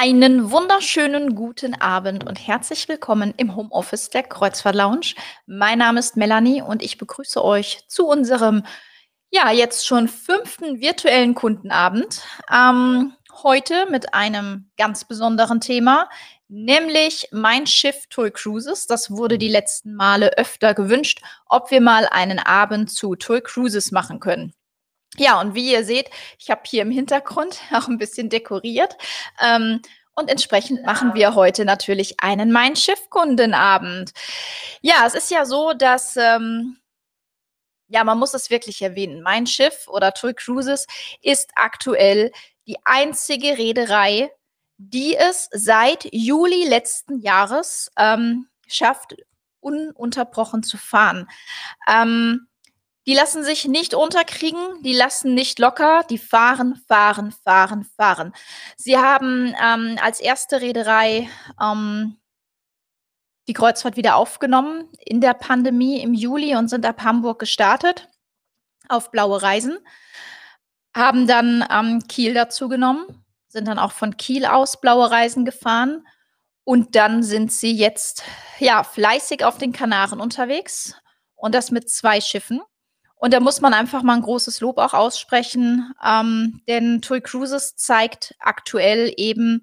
Einen wunderschönen guten Abend und herzlich willkommen im Homeoffice der Kreuzfahrt Lounge. Mein Name ist Melanie und ich begrüße euch zu unserem, ja, jetzt schon fünften virtuellen Kundenabend. Ähm, heute mit einem ganz besonderen Thema, nämlich mein Schiff Toy Cruises. Das wurde die letzten Male öfter gewünscht, ob wir mal einen Abend zu Toy Cruises machen können. Ja, und wie ihr seht, ich habe hier im Hintergrund auch ein bisschen dekoriert. Ähm, und entsprechend machen wir heute natürlich einen Mein Schiff-Kundenabend. Ja, es ist ja so, dass, ähm, ja, man muss es wirklich erwähnen. Mein Schiff oder Toy Cruises ist aktuell die einzige Reederei, die es seit Juli letzten Jahres ähm, schafft, ununterbrochen zu fahren. Ähm, die lassen sich nicht unterkriegen, die lassen nicht locker, die fahren, fahren, fahren, fahren. Sie haben ähm, als erste Reederei ähm, die Kreuzfahrt wieder aufgenommen in der Pandemie im Juli und sind ab Hamburg gestartet auf blaue Reisen, haben dann ähm, Kiel dazu genommen, sind dann auch von Kiel aus blaue Reisen gefahren und dann sind sie jetzt ja fleißig auf den Kanaren unterwegs und das mit zwei Schiffen. Und da muss man einfach mal ein großes Lob auch aussprechen, ähm, denn TUI Cruises zeigt aktuell eben,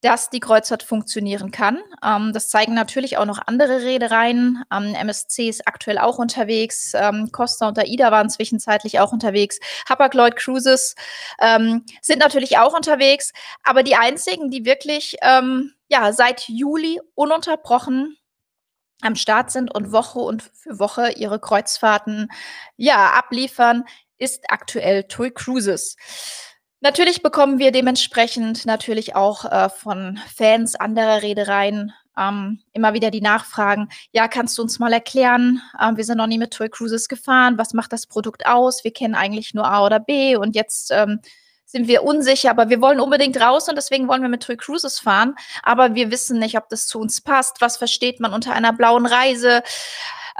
dass die Kreuzfahrt funktionieren kann. Ähm, das zeigen natürlich auch noch andere Reedereien. Ähm, MSC ist aktuell auch unterwegs. Ähm, Costa und AIDA waren zwischenzeitlich auch unterwegs. Hapag-Lloyd Cruises ähm, sind natürlich auch unterwegs. Aber die einzigen, die wirklich ähm, ja, seit Juli ununterbrochen am Start sind und Woche und für Woche ihre Kreuzfahrten ja abliefern, ist aktuell TUI Cruises. Natürlich bekommen wir dementsprechend natürlich auch äh, von Fans anderer Reedereien ähm, immer wieder die Nachfragen, ja, kannst du uns mal erklären, äh, wir sind noch nie mit TUI Cruises gefahren, was macht das Produkt aus? Wir kennen eigentlich nur A oder B und jetzt ähm, sind wir unsicher, aber wir wollen unbedingt raus und deswegen wollen wir mit Toy Cruises fahren. Aber wir wissen nicht, ob das zu uns passt. Was versteht man unter einer blauen Reise?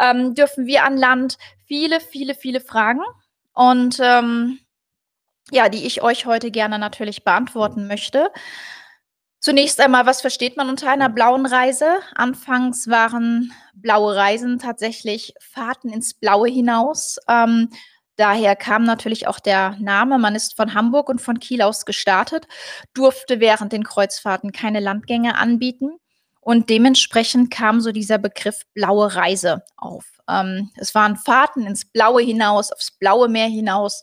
Ähm, dürfen wir an Land? Viele, viele, viele Fragen. Und ähm, ja, die ich euch heute gerne natürlich beantworten möchte. Zunächst einmal, was versteht man unter einer blauen Reise? Anfangs waren blaue Reisen tatsächlich Fahrten ins Blaue hinaus. Ähm, Daher kam natürlich auch der Name. Man ist von Hamburg und von Kiel aus gestartet, durfte während den Kreuzfahrten keine Landgänge anbieten. Und dementsprechend kam so dieser Begriff blaue Reise auf. Ähm, es waren Fahrten ins Blaue hinaus, aufs blaue Meer hinaus.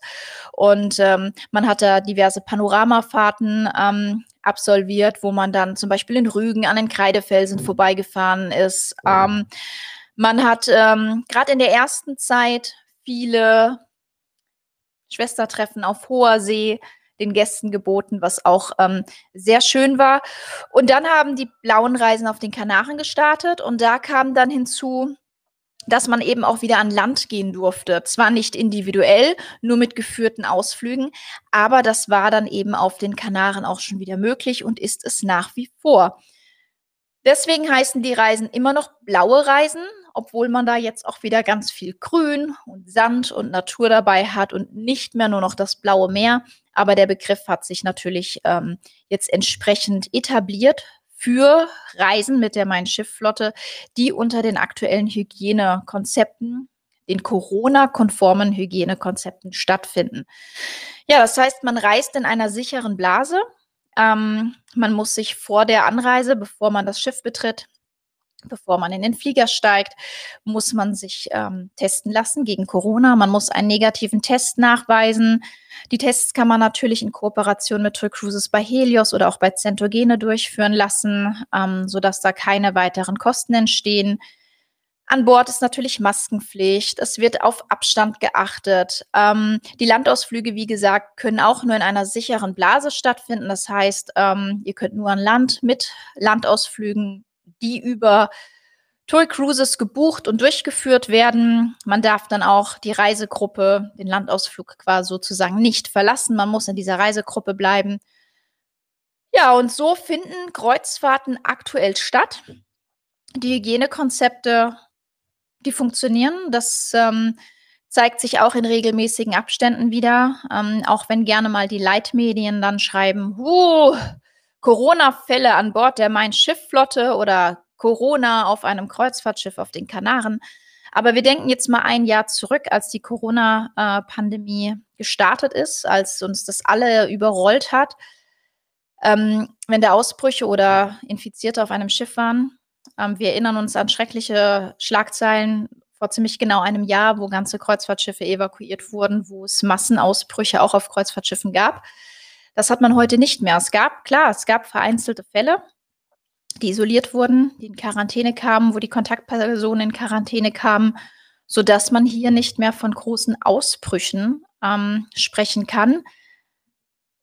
Und ähm, man hatte diverse Panoramafahrten ähm, absolviert, wo man dann zum Beispiel in Rügen an den Kreidefelsen vorbeigefahren ist. Ähm, man hat ähm, gerade in der ersten Zeit viele Schwestertreffen auf hoher See den Gästen geboten, was auch ähm, sehr schön war. Und dann haben die blauen Reisen auf den Kanaren gestartet und da kam dann hinzu, dass man eben auch wieder an Land gehen durfte. Zwar nicht individuell, nur mit geführten Ausflügen, aber das war dann eben auf den Kanaren auch schon wieder möglich und ist es nach wie vor. Deswegen heißen die Reisen immer noch blaue Reisen, obwohl man da jetzt auch wieder ganz viel Grün und Sand und Natur dabei hat und nicht mehr nur noch das blaue Meer. Aber der Begriff hat sich natürlich ähm, jetzt entsprechend etabliert für Reisen mit der Main-Schiff-Flotte, die unter den aktuellen Hygienekonzepten, den Corona-konformen Hygienekonzepten stattfinden. Ja, das heißt, man reist in einer sicheren Blase. Ähm, man muss sich vor der Anreise, bevor man das Schiff betritt, Bevor man in den Flieger steigt, muss man sich ähm, testen lassen gegen Corona. Man muss einen negativen Test nachweisen. Die Tests kann man natürlich in Kooperation mit Tour Cruises bei Helios oder auch bei Centogene durchführen lassen, ähm, sodass da keine weiteren Kosten entstehen. An Bord ist natürlich Maskenpflicht. Es wird auf Abstand geachtet. Ähm, die Landausflüge, wie gesagt, können auch nur in einer sicheren Blase stattfinden. Das heißt, ähm, ihr könnt nur an Land mit Landausflügen die über Toy Cruises gebucht und durchgeführt werden. Man darf dann auch die Reisegruppe, den Landausflug quasi sozusagen nicht verlassen. Man muss in dieser Reisegruppe bleiben. Ja, und so finden Kreuzfahrten aktuell statt. Die Hygienekonzepte, die funktionieren. Das ähm, zeigt sich auch in regelmäßigen Abständen wieder. Ähm, auch wenn gerne mal die Leitmedien dann schreiben, uh, Corona-Fälle an Bord der Main-Schiff-Flotte oder Corona auf einem Kreuzfahrtschiff auf den Kanaren. Aber wir denken jetzt mal ein Jahr zurück, als die Corona-Pandemie gestartet ist, als uns das alle überrollt hat. Ähm, wenn da Ausbrüche oder Infizierte auf einem Schiff waren. Ähm, wir erinnern uns an schreckliche Schlagzeilen vor ziemlich genau einem Jahr, wo ganze Kreuzfahrtschiffe evakuiert wurden, wo es Massenausbrüche auch auf Kreuzfahrtschiffen gab. Das hat man heute nicht mehr. Es gab, klar, es gab vereinzelte Fälle, die isoliert wurden, die in Quarantäne kamen, wo die Kontaktpersonen in Quarantäne kamen, sodass man hier nicht mehr von großen Ausbrüchen ähm, sprechen kann.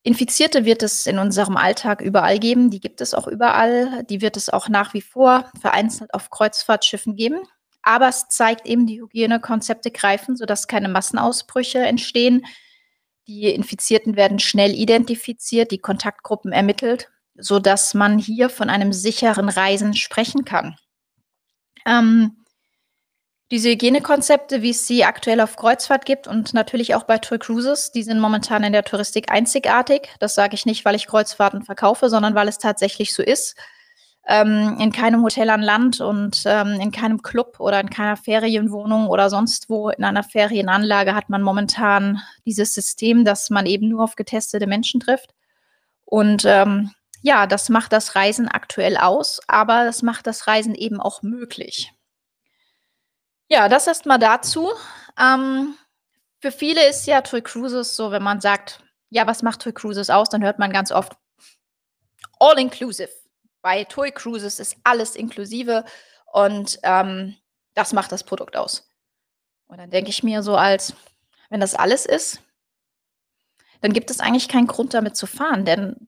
Infizierte wird es in unserem Alltag überall geben, die gibt es auch überall, die wird es auch nach wie vor vereinzelt auf Kreuzfahrtschiffen geben. Aber es zeigt eben, die Hygienekonzepte greifen, sodass keine Massenausbrüche entstehen. Die Infizierten werden schnell identifiziert, die Kontaktgruppen ermittelt, sodass man hier von einem sicheren Reisen sprechen kann. Ähm, diese Hygienekonzepte, wie es sie aktuell auf Kreuzfahrt gibt und natürlich auch bei Tour Cruises, die sind momentan in der Touristik einzigartig. Das sage ich nicht, weil ich Kreuzfahrten verkaufe, sondern weil es tatsächlich so ist ähm, in keinem Hotel an Land und ähm, in keinem Club oder in keiner Ferienwohnung oder sonst wo in einer Ferienanlage hat man momentan dieses System, dass man eben nur auf getestete Menschen trifft. Und ähm, ja, das macht das Reisen aktuell aus, aber das macht das Reisen eben auch möglich. Ja, das erstmal dazu. Ähm, für viele ist ja Tour Cruises so, wenn man sagt, ja, was macht Tour Cruises aus, dann hört man ganz oft all inclusive. Bei Toy Cruises ist alles inklusive und ähm, das macht das Produkt aus. Und dann denke ich mir so als, wenn das alles ist, dann gibt es eigentlich keinen Grund damit zu fahren, denn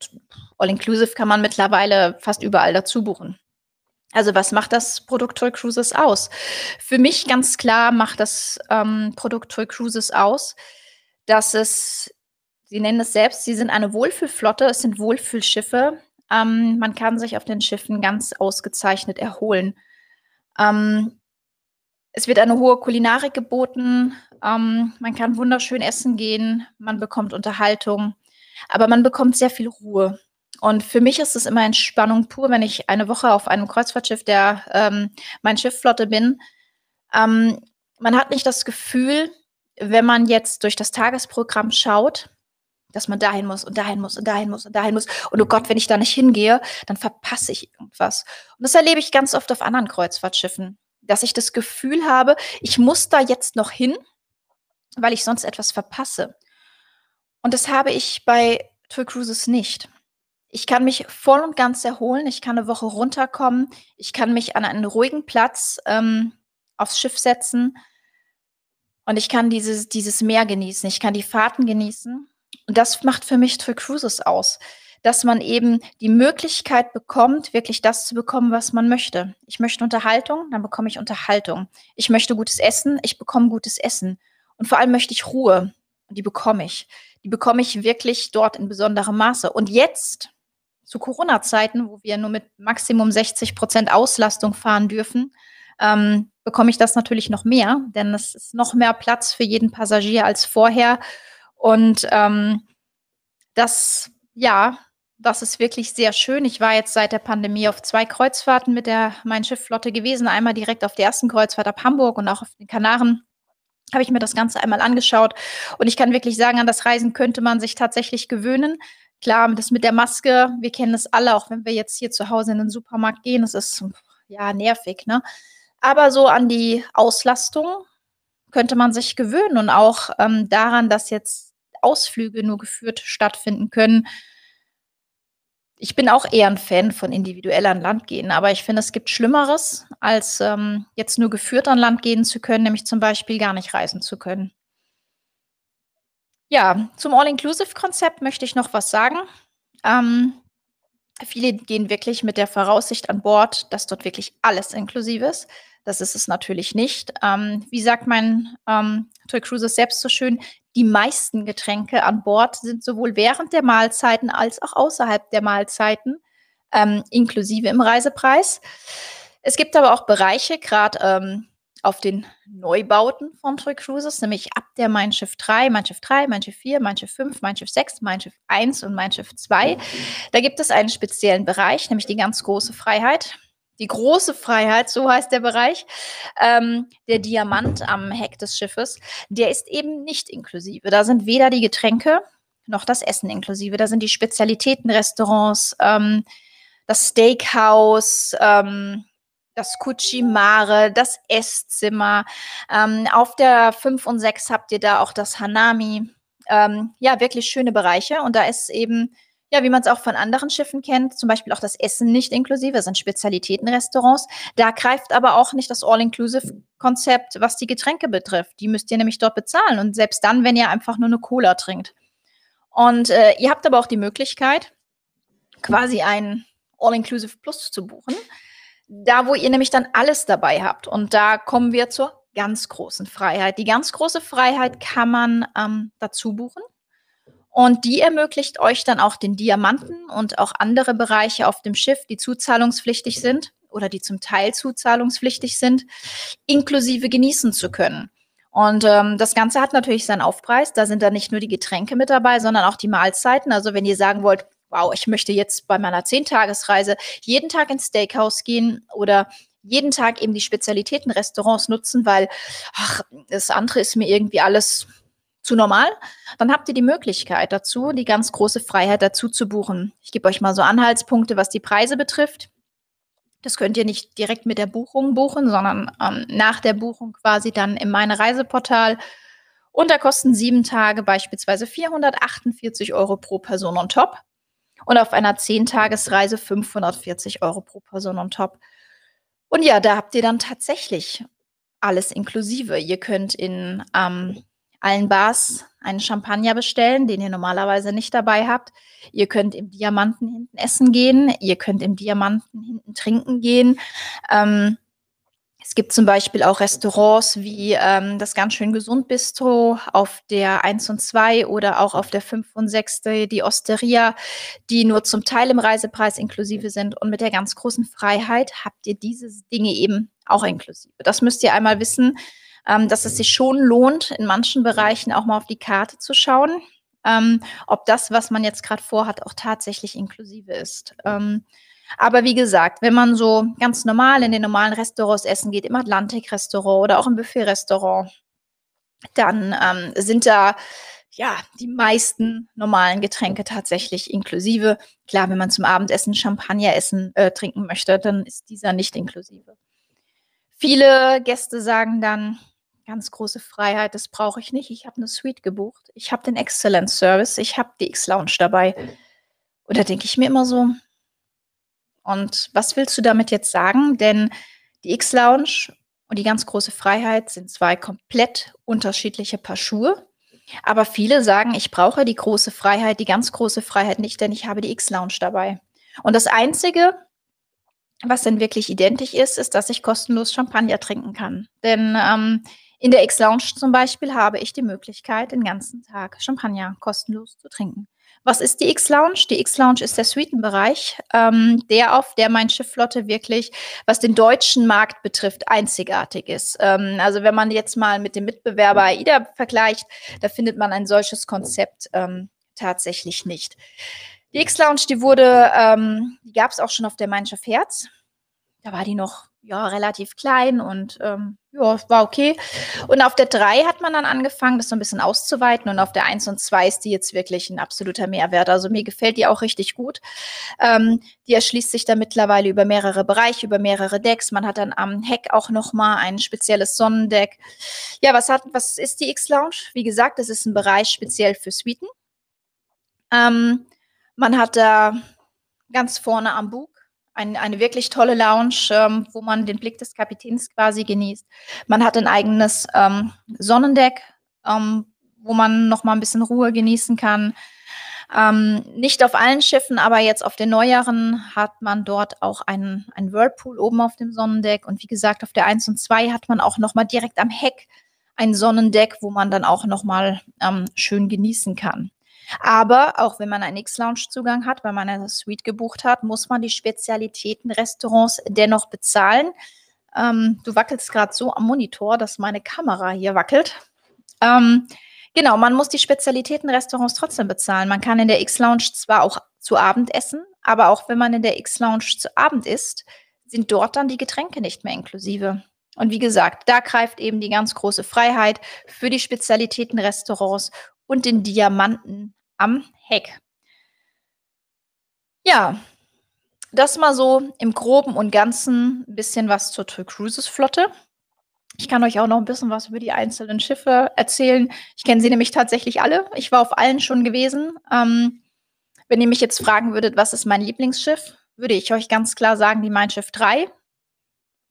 All-Inclusive kann man mittlerweile fast überall dazu buchen. Also was macht das Produkt Toy Cruises aus? Für mich ganz klar macht das ähm, Produkt Toy Cruises aus, dass es, Sie nennen es selbst, Sie sind eine Wohlfühlflotte, es sind Wohlfühlschiffe, ähm, man kann sich auf den Schiffen ganz ausgezeichnet erholen. Ähm, es wird eine hohe Kulinarik geboten. Ähm, man kann wunderschön essen gehen. Man bekommt Unterhaltung. Aber man bekommt sehr viel Ruhe. Und für mich ist es immer Entspannung pur, wenn ich eine Woche auf einem Kreuzfahrtschiff der ähm, mein Schiffflotte bin. Ähm, man hat nicht das Gefühl, wenn man jetzt durch das Tagesprogramm schaut, dass man dahin muss und dahin muss und dahin muss und dahin muss. Und oh Gott, wenn ich da nicht hingehe, dann verpasse ich irgendwas. Und das erlebe ich ganz oft auf anderen Kreuzfahrtschiffen, dass ich das Gefühl habe, ich muss da jetzt noch hin, weil ich sonst etwas verpasse. Und das habe ich bei Tour Cruises nicht. Ich kann mich voll und ganz erholen. Ich kann eine Woche runterkommen. Ich kann mich an einen ruhigen Platz ähm, aufs Schiff setzen. Und ich kann dieses, dieses Meer genießen. Ich kann die Fahrten genießen. Und das macht für mich Tour Cruises aus, dass man eben die Möglichkeit bekommt, wirklich das zu bekommen, was man möchte. Ich möchte Unterhaltung, dann bekomme ich Unterhaltung. Ich möchte gutes Essen, ich bekomme gutes Essen. Und vor allem möchte ich Ruhe. Und die bekomme ich. Die bekomme ich wirklich dort in besonderem Maße. Und jetzt, zu Corona-Zeiten, wo wir nur mit Maximum 60 Prozent Auslastung fahren dürfen, ähm, bekomme ich das natürlich noch mehr, denn es ist noch mehr Platz für jeden Passagier als vorher. Und ähm, das, ja, das ist wirklich sehr schön. Ich war jetzt seit der Pandemie auf zwei Kreuzfahrten mit der Mein Schiffflotte gewesen. Einmal direkt auf der ersten Kreuzfahrt ab Hamburg und auch auf den Kanaren habe ich mir das Ganze einmal angeschaut. Und ich kann wirklich sagen, an das Reisen könnte man sich tatsächlich gewöhnen. Klar, das mit der Maske, wir kennen es alle, auch wenn wir jetzt hier zu Hause in den Supermarkt gehen, das ist ja nervig, ne? Aber so an die Auslastung könnte man sich gewöhnen und auch ähm, daran, dass jetzt Ausflüge nur geführt stattfinden können. Ich bin auch eher ein Fan von individuell an Land gehen, aber ich finde, es gibt Schlimmeres, als ähm, jetzt nur geführt an Land gehen zu können, nämlich zum Beispiel gar nicht reisen zu können. Ja, zum All-Inclusive-Konzept möchte ich noch was sagen. Ähm, viele gehen wirklich mit der Voraussicht an Bord, dass dort wirklich alles inklusive ist. Das ist es natürlich nicht. Ähm, wie sagt mein ähm, Toy Cruises selbst so schön, die meisten Getränke an Bord sind sowohl während der Mahlzeiten als auch außerhalb der Mahlzeiten ähm, inklusive im Reisepreis. Es gibt aber auch Bereiche, gerade ähm, auf den Neubauten von Troy Cruises, nämlich ab der Mein Schiff 3, Mein Schiff 3, Mein Schiff 4, Mein Schiff 5, Mein Schiff 6, Mein Schiff 1 und Mein Schiff 2. Da gibt es einen speziellen Bereich, nämlich die ganz große Freiheit. Die große Freiheit, so heißt der Bereich, ähm, der Diamant am Heck des Schiffes, der ist eben nicht inklusive. Da sind weder die Getränke noch das Essen inklusive. Da sind die Spezialitätenrestaurants, ähm, das Steakhouse, ähm, das Kuchimare, das Esszimmer. Ähm, auf der 5 und 6 habt ihr da auch das Hanami. Ähm, ja, wirklich schöne Bereiche. Und da ist eben, ja, wie man es auch von anderen Schiffen kennt, zum Beispiel auch das Essen nicht inklusive, sind Spezialitätenrestaurants. Da greift aber auch nicht das All-Inclusive-Konzept, was die Getränke betrifft. Die müsst ihr nämlich dort bezahlen. Und selbst dann, wenn ihr einfach nur eine Cola trinkt. Und äh, ihr habt aber auch die Möglichkeit, quasi ein All-Inclusive Plus zu buchen. Da, wo ihr nämlich dann alles dabei habt. Und da kommen wir zur ganz großen Freiheit. Die ganz große Freiheit kann man ähm, dazu buchen. Und die ermöglicht euch dann auch den Diamanten und auch andere Bereiche auf dem Schiff, die zuzahlungspflichtig sind oder die zum Teil zuzahlungspflichtig sind, inklusive genießen zu können. Und ähm, das Ganze hat natürlich seinen Aufpreis. Da sind dann nicht nur die Getränke mit dabei, sondern auch die Mahlzeiten. Also wenn ihr sagen wollt, wow, ich möchte jetzt bei meiner Zehntagesreise jeden Tag ins Steakhouse gehen oder jeden Tag eben die Spezialitätenrestaurants nutzen, weil ach, das andere ist mir irgendwie alles zu normal, dann habt ihr die Möglichkeit dazu, die ganz große Freiheit dazu zu buchen. Ich gebe euch mal so Anhaltspunkte, was die Preise betrifft. Das könnt ihr nicht direkt mit der Buchung buchen, sondern ähm, nach der Buchung quasi dann in meine Reiseportal. Und da kosten sieben Tage beispielsweise 448 Euro pro Person on top und auf einer 10-Tagesreise 540 Euro pro Person on top. Und ja, da habt ihr dann tatsächlich alles inklusive. Ihr könnt in ähm, allen Bars einen Champagner bestellen, den ihr normalerweise nicht dabei habt. Ihr könnt im Diamanten hinten essen gehen. Ihr könnt im Diamanten hinten trinken gehen. Ähm, es gibt zum Beispiel auch Restaurants wie ähm, das ganz schön gesund Bistro auf der 1 und 2 oder auch auf der 5 und 6, die Osteria, die nur zum Teil im Reisepreis inklusive sind. Und mit der ganz großen Freiheit habt ihr diese Dinge eben auch inklusive. Das müsst ihr einmal wissen, ähm, dass es sich schon lohnt, in manchen Bereichen auch mal auf die Karte zu schauen, ähm, ob das, was man jetzt gerade vorhat, auch tatsächlich inklusive ist. Ähm, aber wie gesagt, wenn man so ganz normal in den normalen Restaurants essen geht, im Atlantik-Restaurant oder auch im Buffet-Restaurant, dann ähm, sind da ja die meisten normalen Getränke tatsächlich inklusive. Klar, wenn man zum Abendessen Champagner essen äh, trinken möchte, dann ist dieser nicht inklusive. Viele Gäste sagen dann, ganz große Freiheit, das brauche ich nicht. Ich habe eine Suite gebucht, ich habe den Excellence Service, ich habe die X-Lounge dabei. Oder denke ich mir immer so, und was willst du damit jetzt sagen? Denn die X-Lounge und die ganz große Freiheit sind zwei komplett unterschiedliche Paar Schuhe. Aber viele sagen, ich brauche die große Freiheit, die ganz große Freiheit nicht, denn ich habe die X-Lounge dabei. Und das Einzige, was denn wirklich identisch ist, ist, dass ich kostenlos Champagner trinken kann. Denn ähm, in der X-Lounge zum Beispiel habe ich die Möglichkeit, den ganzen Tag Champagner kostenlos zu trinken. Was ist die X-Lounge? Die X-Lounge ist der Suitenbereich, ähm, der auf der Mein Schiffflotte wirklich, was den deutschen Markt betrifft, einzigartig ist. Ähm, also wenn man jetzt mal mit dem Mitbewerber AIDA vergleicht, da findet man ein solches Konzept ähm, tatsächlich nicht. Die X-Lounge, die wurde, ähm, die gab es auch schon auf der Mein Schiff Herz. Da war die noch ja, relativ klein und ähm, ja, war okay. Und auf der 3 hat man dann angefangen, das so ein bisschen auszuweiten. Und auf der 1 und 2 ist die jetzt wirklich ein absoluter Mehrwert. Also mir gefällt die auch richtig gut. Ähm, die erschließt sich da mittlerweile über mehrere Bereiche, über mehrere Decks. Man hat dann am Heck auch nochmal ein spezielles Sonnendeck. Ja, was hat, was ist die X-Lounge? Wie gesagt, das ist ein Bereich speziell für Suiten. Ähm, man hat da ganz vorne am Bug ein, eine wirklich tolle Lounge, ähm, wo man den Blick des Kapitäns quasi genießt. Man hat ein eigenes ähm, Sonnendeck, ähm, wo man noch mal ein bisschen Ruhe genießen kann. Ähm, nicht auf allen Schiffen, aber jetzt auf den neueren hat man dort auch einen, einen Whirlpool oben auf dem Sonnendeck. Und wie gesagt, auf der 1 und 2 hat man auch noch mal direkt am Heck ein Sonnendeck, wo man dann auch noch mal ähm, schön genießen kann. Aber auch wenn man einen X-Lounge-Zugang hat, weil man eine Suite gebucht hat, muss man die Spezialitäten-Restaurants dennoch bezahlen. Ähm, du wackelst gerade so am Monitor, dass meine Kamera hier wackelt. Ähm, genau, man muss die Spezialitätenrestaurants trotzdem bezahlen. Man kann in der X-Lounge zwar auch zu Abend essen, aber auch wenn man in der X-Lounge zu Abend isst, sind dort dann die Getränke nicht mehr inklusive. Und wie gesagt, da greift eben die ganz große Freiheit für die Spezialitätenrestaurants und den Diamanten am Heck. Ja, das mal so im Groben und Ganzen ein bisschen was zur Toy Cruises Flotte. Ich kann euch auch noch ein bisschen was über die einzelnen Schiffe erzählen. Ich kenne sie nämlich tatsächlich alle. Ich war auf allen schon gewesen. Ähm, wenn ihr mich jetzt fragen würdet, was ist mein Lieblingsschiff, würde ich euch ganz klar sagen, die Mein Schiff 3,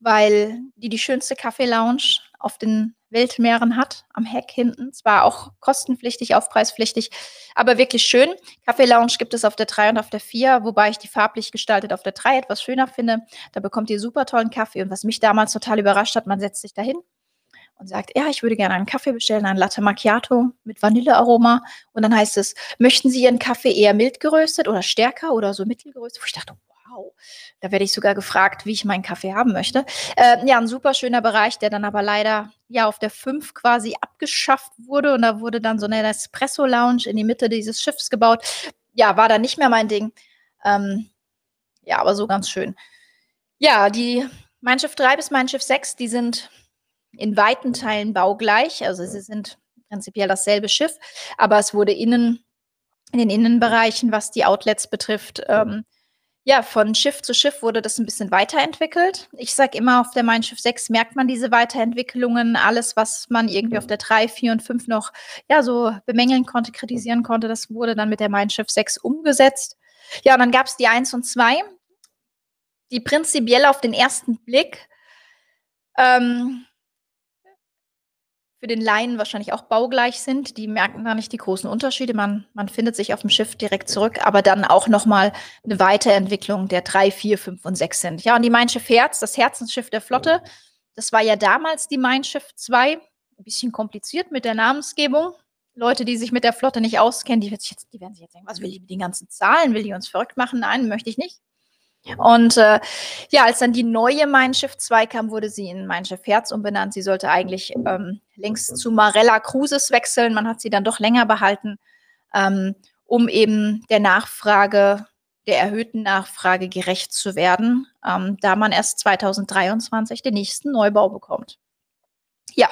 weil die die schönste Kaffee-Lounge auf den Weltmeeren hat, am Heck hinten. Zwar auch kostenpflichtig, aufpreispflichtig, aber wirklich schön. Kaffee Lounge gibt es auf der 3 und auf der 4, wobei ich die farblich gestaltet auf der 3 etwas schöner finde. Da bekommt ihr super tollen Kaffee und was mich damals total überrascht hat, man setzt sich dahin und sagt, ja, ich würde gerne einen Kaffee bestellen, einen Latte Macchiato mit Vanillearoma. Und dann heißt es, möchten Sie Ihren Kaffee eher mild geröstet oder stärker oder so mittelgeröstet? Wo ich dachte, wow, da werde ich sogar gefragt, wie ich meinen Kaffee haben möchte. Äh, ja, ein super schöner Bereich, der dann aber leider ja auf der 5 quasi abgeschafft wurde. Und da wurde dann so eine Espresso-Lounge in die Mitte dieses Schiffs gebaut. Ja, war dann nicht mehr mein Ding. Ähm, ja, aber so ganz schön. Ja, die Mein Schiff 3 bis Mein Schiff 6, die sind in weiten Teilen baugleich. Also sie sind prinzipiell dasselbe Schiff, aber es wurde innen, in den Innenbereichen, was die Outlets betrifft, ähm, ja, von Schiff zu Schiff wurde das ein bisschen weiterentwickelt. Ich sage immer, auf der Mein Schiff 6 merkt man diese Weiterentwicklungen. Alles, was man irgendwie auf der 3, 4 und 5 noch ja, so bemängeln konnte, kritisieren konnte, das wurde dann mit der Mein Schiff 6 umgesetzt. Ja, und dann gab es die 1 und 2, die prinzipiell auf den ersten Blick ähm, für den Laien wahrscheinlich auch baugleich sind. Die merken da nicht die großen Unterschiede. Man, man findet sich auf dem Schiff direkt zurück, aber dann auch nochmal eine Weiterentwicklung der drei, vier, fünf und sechs sind. Ja, und die Mein Schiff Herz, das Herzensschiff der Flotte, das war ja damals die Mein Schiff 2. Ein bisschen kompliziert mit der Namensgebung. Leute, die sich mit der Flotte nicht auskennen, die, jetzt, die werden sich jetzt denken, was will die mit den ganzen Zahlen? Will die uns verrückt machen? Nein, möchte ich nicht. Und äh, ja, als dann die neue Mein Schiff 2 kam, wurde sie in Mein Schiff Herz umbenannt. Sie sollte eigentlich ähm, längst zu Marella Cruises wechseln. Man hat sie dann doch länger behalten, ähm, um eben der Nachfrage, der erhöhten Nachfrage gerecht zu werden, ähm, da man erst 2023 den nächsten Neubau bekommt. Ja,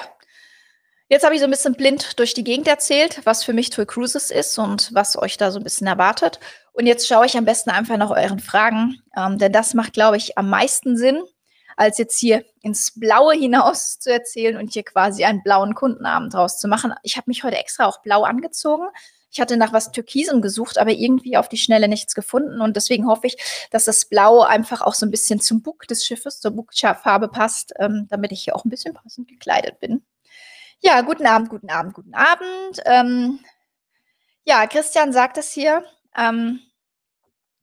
Jetzt habe ich so ein bisschen blind durch die Gegend erzählt, was für mich Toy Cruises ist und was euch da so ein bisschen erwartet. Und jetzt schaue ich am besten einfach nach euren Fragen, ähm, denn das macht, glaube ich, am meisten Sinn, als jetzt hier ins Blaue hinaus zu erzählen und hier quasi einen blauen Kundenabend draus zu machen. Ich habe mich heute extra auch blau angezogen. Ich hatte nach was Türkisem gesucht, aber irgendwie auf die Schnelle nichts gefunden. Und deswegen hoffe ich, dass das Blau einfach auch so ein bisschen zum Bug des Schiffes, zur Bugfarbe passt, ähm, damit ich hier auch ein bisschen passend gekleidet bin. Ja, guten Abend, guten Abend, guten Abend. Ähm, ja, Christian sagt es hier. Ähm,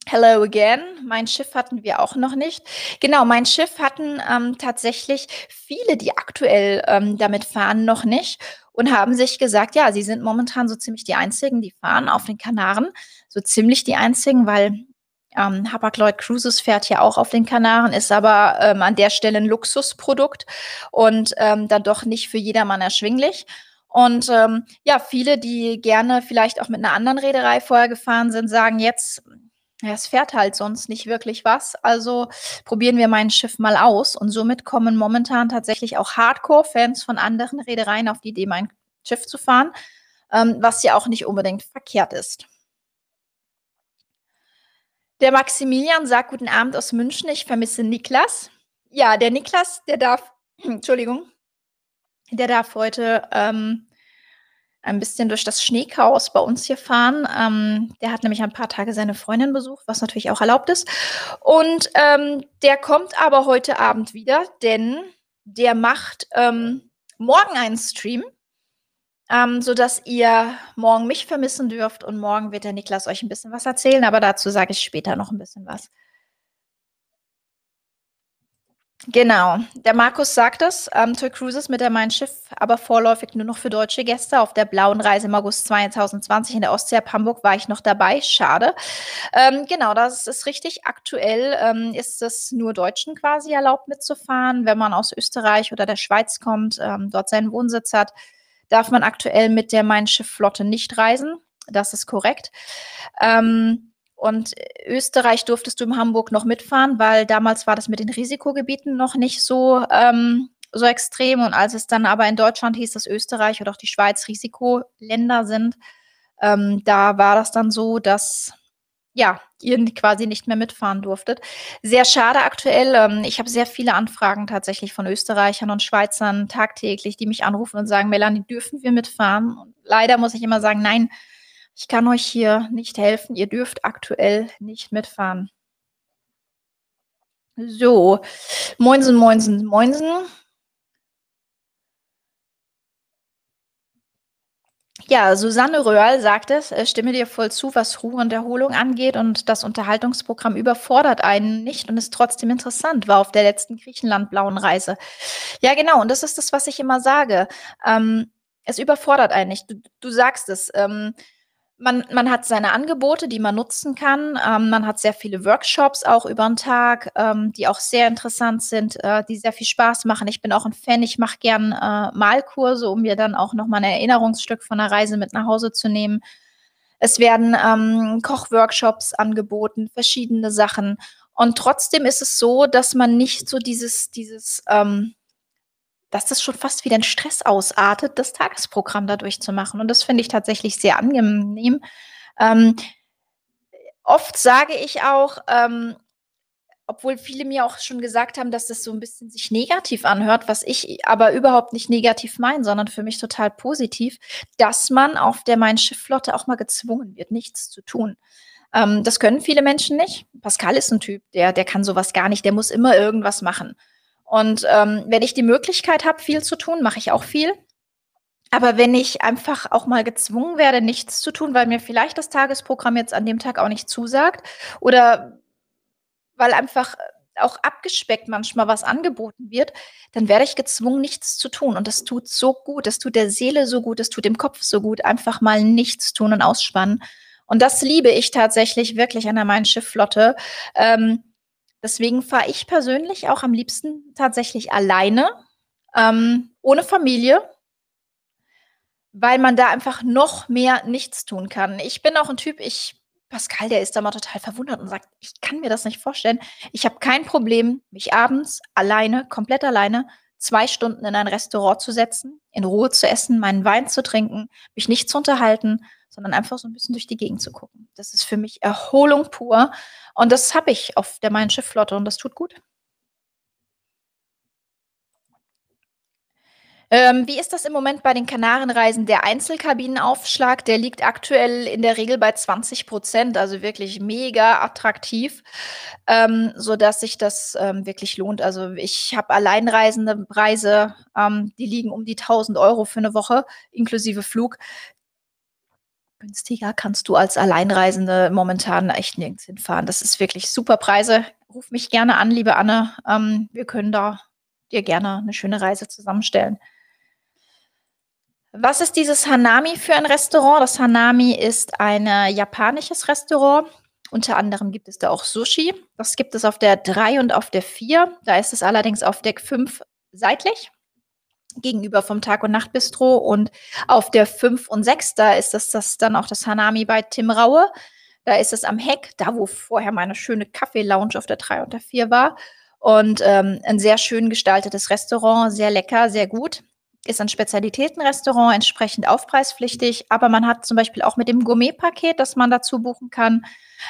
Hello again. Mein Schiff hatten wir auch noch nicht. Genau, mein Schiff hatten ähm, tatsächlich viele, die aktuell ähm, damit fahren, noch nicht und haben sich gesagt, ja, sie sind momentan so ziemlich die einzigen, die fahren auf den Kanaren. So ziemlich die einzigen, weil ähm, Hapag-Lloyd Cruises fährt ja auch auf den Kanaren, ist aber ähm, an der Stelle ein Luxusprodukt und ähm, dann doch nicht für jedermann erschwinglich. Und ähm, ja, viele, die gerne vielleicht auch mit einer anderen Reederei vorher gefahren sind, sagen jetzt, ja, es fährt halt sonst nicht wirklich was. Also probieren wir mein Schiff mal aus. Und somit kommen momentan tatsächlich auch Hardcore-Fans von anderen Reedereien auf die Idee, mein Schiff zu fahren, ähm, was ja auch nicht unbedingt verkehrt ist. Der Maximilian sagt guten Abend aus München. Ich vermisse Niklas. Ja, der Niklas, der darf, Entschuldigung, der darf heute ähm, ein bisschen durch das Schneechaos bei uns hier fahren. Ähm, der hat nämlich ein paar Tage seine Freundin besucht, was natürlich auch erlaubt ist. Und ähm, der kommt aber heute Abend wieder, denn der macht ähm, morgen einen Stream ähm, sodass ihr morgen mich vermissen dürft und morgen wird der Niklas euch ein bisschen was erzählen, aber dazu sage ich später noch ein bisschen was. Genau, der Markus sagt es, ähm, TUI Cruises mit der Mein Schiff, aber vorläufig nur noch für deutsche Gäste. Auf der blauen Reise im August 2020 in der Ostsee ab Hamburg war ich noch dabei. Schade. Ähm, genau, das ist richtig. Aktuell ähm, ist es nur Deutschen quasi erlaubt mitzufahren. Wenn man aus Österreich oder der Schweiz kommt, ähm, dort seinen Wohnsitz hat, darf man aktuell mit der Mein Schiff Flotte nicht reisen. Das ist korrekt. Ähm, und Österreich durftest du in Hamburg noch mitfahren, weil damals war das mit den Risikogebieten noch nicht so, ähm, so extrem. Und als es dann aber in Deutschland hieß, dass Österreich oder auch die Schweiz Risikoländer sind, ähm, da war das dann so, dass ja, ihr quasi nicht mehr mitfahren durftet. Sehr schade aktuell. Ähm, ich habe sehr viele Anfragen tatsächlich von Österreichern und Schweizern tagtäglich, die mich anrufen und sagen, Melanie, dürfen wir mitfahren? Und leider muss ich immer sagen, nein, ich kann euch hier nicht helfen. Ihr dürft aktuell nicht mitfahren. So, Moinsen, Moinsen, Moinsen. Ja, Susanne Röhrl sagt es, äh, stimme dir voll zu, was Ruhe und Erholung angeht und das Unterhaltungsprogramm überfordert einen nicht und ist trotzdem interessant, war auf der letzten Griechenland-blauen Reise. Ja, genau, und das ist das, was ich immer sage. Ähm, es überfordert einen nicht. Du, du sagst es. Ähm, man, man hat seine Angebote, die man nutzen kann. Ähm, man hat sehr viele Workshops auch über den Tag, ähm, die auch sehr interessant sind, äh, die sehr viel Spaß machen. Ich bin auch ein Fan, ich mache gern äh, Malkurse, um mir dann auch nochmal ein Erinnerungsstück von der Reise mit nach Hause zu nehmen. Es werden ähm, Kochworkshops angeboten, verschiedene Sachen. Und trotzdem ist es so, dass man nicht so dieses, dieses ähm, dass das schon fast wie ein Stress ausartet, das Tagesprogramm dadurch zu machen. Und das finde ich tatsächlich sehr angenehm. Ähm, oft sage ich auch, ähm, obwohl viele mir auch schon gesagt haben, dass das so ein bisschen sich negativ anhört, was ich aber überhaupt nicht negativ meine, sondern für mich total positiv, dass man auf der Mein Schiff Flotte auch mal gezwungen wird, nichts zu tun. Ähm, das können viele Menschen nicht. Pascal ist ein Typ, der, der kann sowas gar nicht, der muss immer irgendwas machen. Und ähm, wenn ich die Möglichkeit habe, viel zu tun, mache ich auch viel. Aber wenn ich einfach auch mal gezwungen werde, nichts zu tun, weil mir vielleicht das Tagesprogramm jetzt an dem Tag auch nicht zusagt oder weil einfach auch abgespeckt manchmal was angeboten wird, dann werde ich gezwungen, nichts zu tun. Und das tut so gut, das tut der Seele so gut, das tut dem Kopf so gut, einfach mal nichts tun und ausspannen. Und das liebe ich tatsächlich wirklich an der Main Schiffflotte. Ähm, Deswegen fahre ich persönlich auch am liebsten tatsächlich alleine, ähm, ohne Familie, weil man da einfach noch mehr nichts tun kann. Ich bin auch ein Typ, ich, Pascal, der ist da mal total verwundert und sagt, ich kann mir das nicht vorstellen. Ich habe kein Problem, mich abends alleine, komplett alleine, zwei Stunden in ein Restaurant zu setzen, in Ruhe zu essen, meinen Wein zu trinken, mich nicht zu unterhalten, sondern einfach so ein bisschen durch die Gegend zu gucken. Das ist für mich Erholung pur. Und das habe ich auf der Mein Schiff-Flotte und das tut gut. Ähm, wie ist das im Moment bei den Kanarenreisen? Der Einzelkabinenaufschlag, der liegt aktuell in der Regel bei 20 Prozent, also wirklich mega attraktiv, ähm, sodass sich das ähm, wirklich lohnt. Also ich habe alleinreisende Preise, ähm, die liegen um die 1000 Euro für eine Woche, inklusive Flug günstiger kannst du als Alleinreisende momentan echt nirgends hinfahren. Das ist wirklich super Preise. Ruf mich gerne an, liebe Anne. Ähm, wir können da dir gerne eine schöne Reise zusammenstellen. Was ist dieses Hanami für ein Restaurant? Das Hanami ist ein japanisches Restaurant. Unter anderem gibt es da auch Sushi. Das gibt es auf der 3 und auf der 4. Da ist es allerdings auf Deck 5 seitlich gegenüber vom Tag- und Nachtbistro und auf der 5 und 6, da ist das, das dann auch das Hanami bei Tim Raue. Da ist es am Heck, da wo vorher meine schöne Kaffee-Lounge auf der 3 und der 4 war. Und ähm, ein sehr schön gestaltetes Restaurant, sehr lecker, sehr gut ist ein Spezialitätenrestaurant, entsprechend aufpreispflichtig, aber man hat zum Beispiel auch mit dem Gourmet-Paket, das man dazu buchen kann,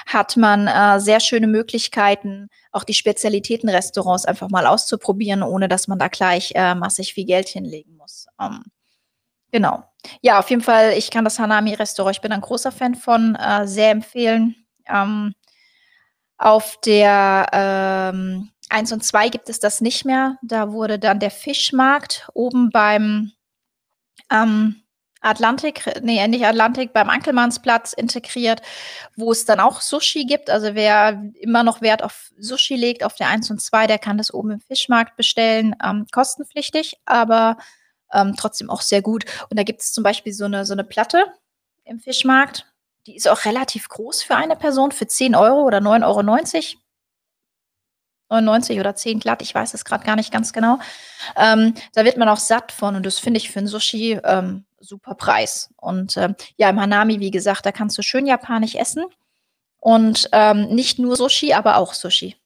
hat man äh, sehr schöne Möglichkeiten, auch die Spezialitätenrestaurants einfach mal auszuprobieren, ohne dass man da gleich äh, massig viel Geld hinlegen muss. Ähm, genau. Ja, auf jeden Fall, ich kann das Hanami-Restaurant, ich bin ein großer Fan von, äh, sehr empfehlen. Ähm, auf der ähm, 1 und 2 gibt es das nicht mehr. Da wurde dann der Fischmarkt oben beim, ähm, Atlantik ne, nicht Atlantik, beim Ankelmannsplatz integriert, wo es dann auch Sushi gibt. Also, wer immer noch Wert auf Sushi legt, auf der 1 und 2, der kann das oben im Fischmarkt bestellen, ähm, kostenpflichtig, aber, ähm, trotzdem auch sehr gut. Und da gibt's zum Beispiel so 'ne so 'ne Platte im Fischmarkt, die ist auch relativ groß für eine Person, für 10 € oder 9,90 €. 99 oder 10 glatt, ich weiß es grad gar nicht ganz genau. Ähm, da wird man auch satt von und das finde ich für 'n Sushi, ähm, super Preis. Und, ähm, ja, im Hanami, wie gesagt, da kannst du schön japanisch essen und, ähm, nicht nur Sushi, aber auch Sushi.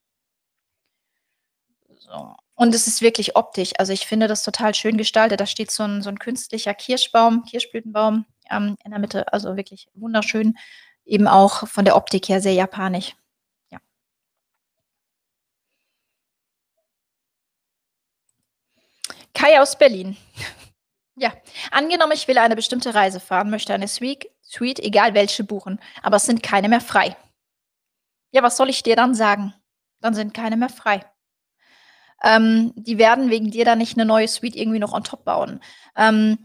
So. Und es ist wirklich optisch. Also, ich finde das total schön gestaltet. Da steht so 'n so 'n künstlicher Kirschbaum Kirschblütenbaum, ähm, in der Mitte, also wirklich wunderschön, eben auch von der Optik her sehr japanisch. Kai aus Berlin. Ja, angenommen, ich will eine bestimmte Reise fahren, möchte eine Suite Suite, egal welche, buchen, aber es sind keine mehr frei. Ja, was soll ich dir dann sagen? Dann sind keine mehr frei. Ähm, die werden wegen dir dann nicht 'ne neue Suite irgendwie noch on top bauen. Ähm,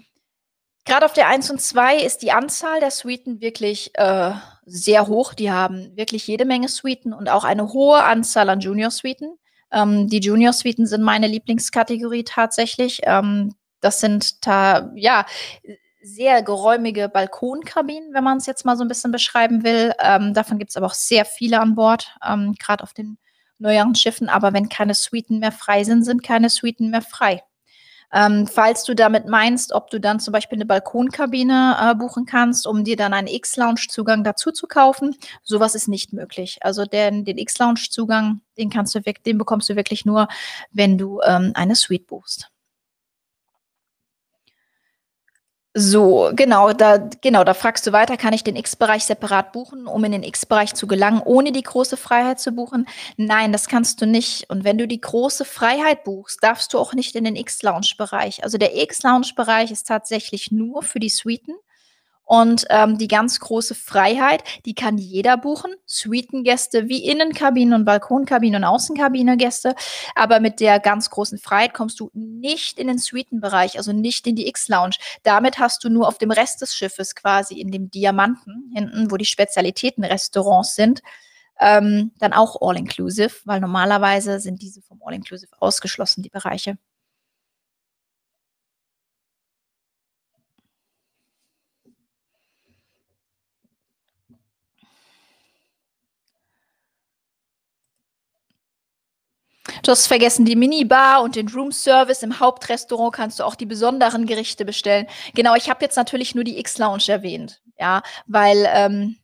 grad auf der 1 und 2 ist die Anzahl der Suiten wirklich, äh, sehr hoch. Die haben wirklich jede Menge Suiten und auch eine hohe Anzahl an Junior-Suiten. Ähm, die Junior-Suiten sind meine Lieblingskategorie tatsächlich. Ähm, das sind ta ja, sehr geräumige Balkonkabinen, wenn man's jetzt mal so 'n bisschen beschreiben will. Ähm, davon gibt's aber auch sehr viele an Bord, ähm, grad auf den neueren Schiffen. Aber wenn keine Suiten mehr frei sind, sind keine Suiten mehr frei. Ähm, falls du damit meinst, ob du dann zum Beispiel 'ne Balkonkabine, äh, buchen kannst, um dir dann einen X-Lounge-Zugang dazu zu kaufen, so was ist nicht möglich. Also, den den X-Lounge-Zugang, den kannst du den bekommst du wirklich nur, wenn du, ähm, eine Suite buchst. So, genau, da genau, da fragst du weiter: „Kann ich den X-Bereich separat buchen, um in den X-Bereich zu gelangen, ohne die große Freiheit zu buchen?“ Nein, das kannst du nicht. Und wenn du die große Freiheit buchst, darfst du auch nicht in den X-Lounge-Bereich. Also, der X-Lounge-Bereich ist tatsächlich nur für die Suiten und, ähm, die ganz große Freiheit, die kann jeder buchen, Suitengäste wie Innenkabinen und Balkonkabinen und Außenkabine-Gäste. Aber mit der ganz großen Freiheit kommst du nicht in den Suitenbereich, also nicht in die X-Lounge. Damit hast du nur auf dem Rest des Schiffes quasi in dem Diamanten hinten, wo die Spezialitätenrestaurants sind, ähm, dann auch all inclusive, weil normalerweise sind diese vom All Inclusive ausgeschlossen, die Bereiche. Du hast vergessen die Minibar und den Roomservice. Im Hauptrestaurant kannst du auch die besonderen Gerichte bestellen. Genau, ich habe jetzt natürlich nur die X-Lounge erwähnt, ja, weil, ähm,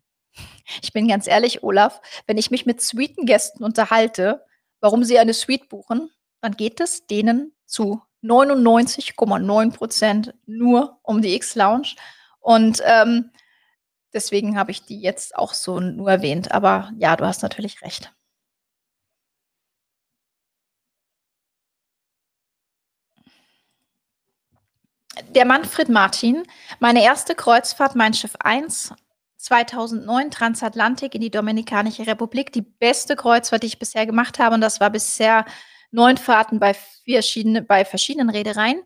ich bin ganz ehrlich, Olaf, wenn ich mich mit Suitengästen unterhalte, warum sie eine Suite buchen, dann geht es denen zu 99,9 % nur um die X-Lounge. Und, ähm, deswegen habe ich die jetzt auch so nur erwähnt. Aber ja, du hast natürlich recht. Der Manfred Martin. Meine 1. Kreuzfahrt, Mein Schiff 1, 2009, Transatlantik in die Dominikanische Republik. Die beste Kreuzfahrt, die ich bisher gemacht habe und das war bisher 9 Fahrten bei verschiedene bei verschiedenen Reedereien.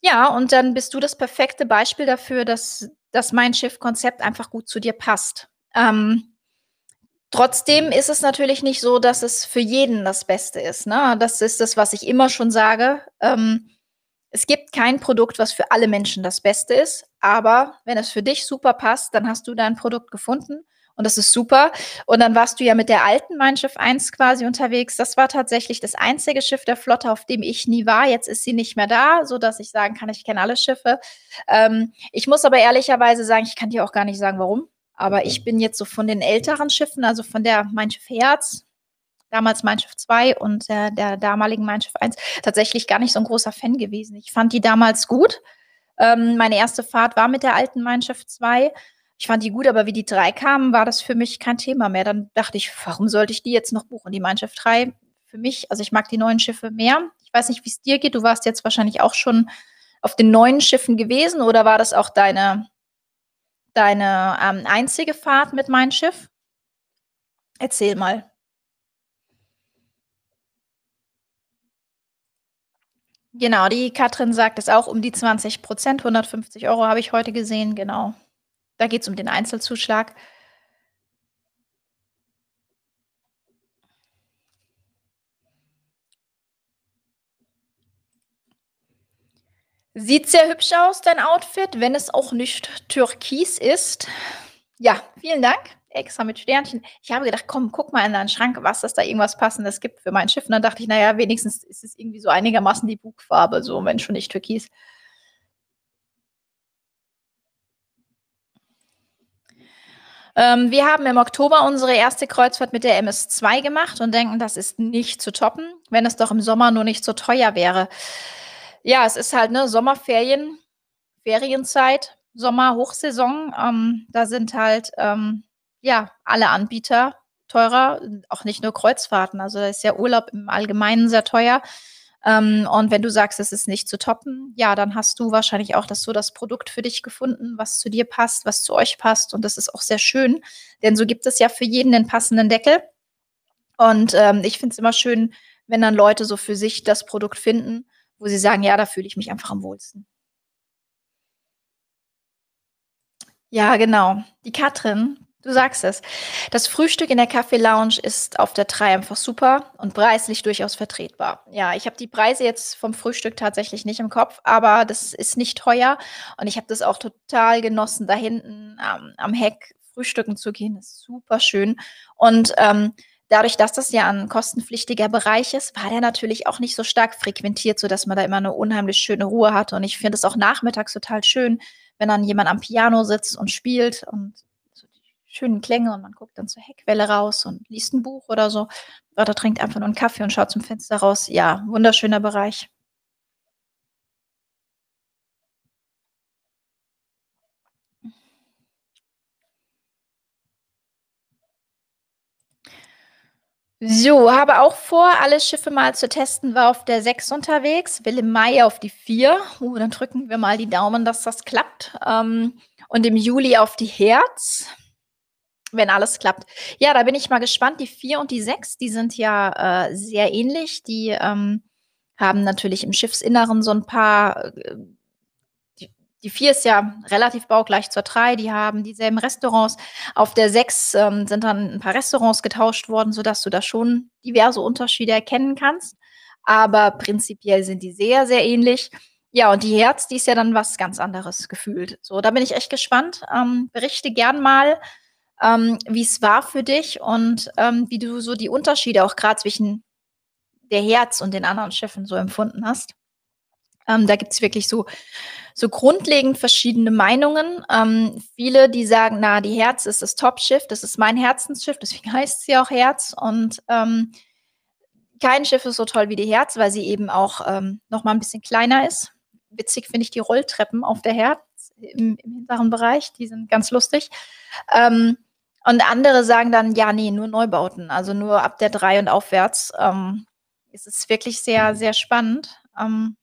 Ja, und dann bist du das perfekte Beispiel dafür, dass das Mein Schiff-Konzept einfach gut zu dir passt. Ähm, trotzdem ist es natürlich nicht so, dass es für jeden das Beste ist, ne? Das ist das, was ich immer schon sage. Ähm, es gibt kein Produkt, was für alle Menschen das Beste ist, aber wenn es für dich super passt, dann hast du dein Produkt gefunden und das ist super. Und dann warst du ja mit der alten Mein Schiff 1 quasi unterwegs. Das war tatsächlich das einzige Schiff der Flotte, auf dem ich nie war. Jetzt ist sie nicht mehr da, sodass ich sagen kann, ich kenne alle Schiffe. Ähm, ich muss aber ehrlicherweise sagen, ich kann dir auch gar nicht sagen, warum, aber ich bin jetzt so von den älteren Schiffen, also von der Mein Schiff Herz damals Mein Schiff 2 und der der damaligen Mein Schiff 1 tatsächlich gar nicht so 'n großer Fan gewesen. Ich fand die damals gut. Ähm, meine 1. Fahrt war mit der alten Mein Schiff 2. Ich fand die gut, aber wie die 3 kamen, war das für mich kein Thema mehr. Dann dachte ich: „Warum sollte ich die jetzt noch buchen?“ Die Mein Schiff 3 für mich also, ich mag die neuen Schiffe mehr. Ich weiß nicht, wie's dir geht. Du warst jetzt wahrscheinlich auch schon auf den neuen Schiffen gewesen oder war das auch deine deine, ähm, einzige Fahrt mit Mein Schiff? Erzähl mal. Genau, die Katrin sagt es auch um die 20 %, 150 € habe ich heute gesehen, genau. Da geht's um den Einzelzuschlag. Sieht sehr hübsch aus, dein Outfit, wenn es auch nicht türkis ist. Ja, vielen Dank. Extra mit Sternchen. Ich habe gedacht: „Komm, guck mal in deinen Schrank, was es da irgendwas Passendes gibt für mein Schiff.“ Und dann dachte ich: „Na ja, wenigstens ist es irgendwie so einigermaßen die Bugfarbe, so, wenn schon nicht türkis.“ Ähm, wir haben im Oktober unsere 1. Kreuzfahrt mit der MS2 gemacht und denken, das ist nicht zu toppen, wenn es doch im Sommer nur nicht so teuer wäre. Ja, es ist halt, ne, Sommerferien Ferienzeit, Sommerhochsaison. Ähm, da sind halt, ähm, ja, alle Anbieter teurer, auch nicht nur Kreuzfahrten. Also, da ist ja Urlaub im Allgemeinen sehr teuer. Ähm, und wenn du sagst, es ist nicht zu toppen, ja, dann hast du wahrscheinlich auch das so das Produkt für dich gefunden, was zu dir passt, was zu euch passt. Und das ist auch sehr schön, denn so gibt es ja für jeden den passenden Deckel. Und, ähm, ich finde es immer schön, wenn dann Leute so für sich das Produkt finden, wo sie sagen: „Ja, da fühle ich mich einfach am wohlsten.“ Ja, genau. Die Katrin, du sagst es. Das Frühstück in der Kaffee-Lounge ist auf der 3 einfach super und preislich durchaus vertretbar. Ja, ich habe die Preise jetzt vom Frühstück tatsächlich nicht im Kopf, aber das ist nicht teuer und ich habe das auch total genossen, da hinten am am Heck frühstücken zu gehen, ist superschön. Und, ähm, dadurch, dass das ja 'n kostenpflichtiger Bereich ist, war der natürlich auch nicht so stark frequentiert, sodass man da immer 'ne unheimlich schöne Ruhe hatte. Und ich finde es auch nachmittags total schön, wenn dann jemand am Piano sitzt und spielt und schönen Klänge und man guckt dann zur Heckwelle raus und liest 'n Buch oder so oder trinkt einfach nur 'n Kaffee und schaut zum Fenster raus. Ja, wunderschöner Bereich. So, habe auch vor, alle Schiffe mal zu testen, war auf der 6 unterwegs, will im Mai auf die 4. Uh, dann drücken wir mal die Daumen, dass das klappt. Ähm, und im Juli auf die Herz, wenn alles klappt. Ja, da bin ich mal gespannt. Die 4 und die 6, die sind ja, äh, sehr ähnlich. Die, ähm, haben natürlich im Schiffsinneren so 'n paar, äh die 4 ist ja relativ baugleich zur 3, die haben dieselben Restaurants. Auf der 6, ähm, sind dann 'n paar Restaurants getauscht worden, sodass du da schon diverse Unterschiede erkennen kannst. Aber prinzipiell sind die sehr, sehr ähnlich. Ja, und die Herz, die ist ja dann was ganz anderes gefühlt. So, da bin ich echt gespannt. Ähm, berichte gern mal, ähm, wie's war für dich und, ähm, wie du so die Unterschiede auch grad zwischen der Herz und den anderen Schiffen so empfunden hast. Ähm, da gibt's wirklich so so grundlegend verschiedene Meinungen. Ähm, viele, die sagen: „Na, die Herz ist das Top-Schiff, das ist mein Herzensschiff“, deswegen heißt sie auch Herz. Und, ähm, kein Schiff ist so toll wie die Herz, weil sie eben auch, ähm, noch mal 'n bisschen kleiner ist. Witzig finde ich die Rolltreppen auf der Herz im im hinteren Bereich, die sind ganz lustig. Ähm, und andere sagen dann: „Ja, ne, nur Neubauten, also nur ab der 3 und aufwärts.“ Ähm, es ist wirklich sehr, sehr spannend. Ähm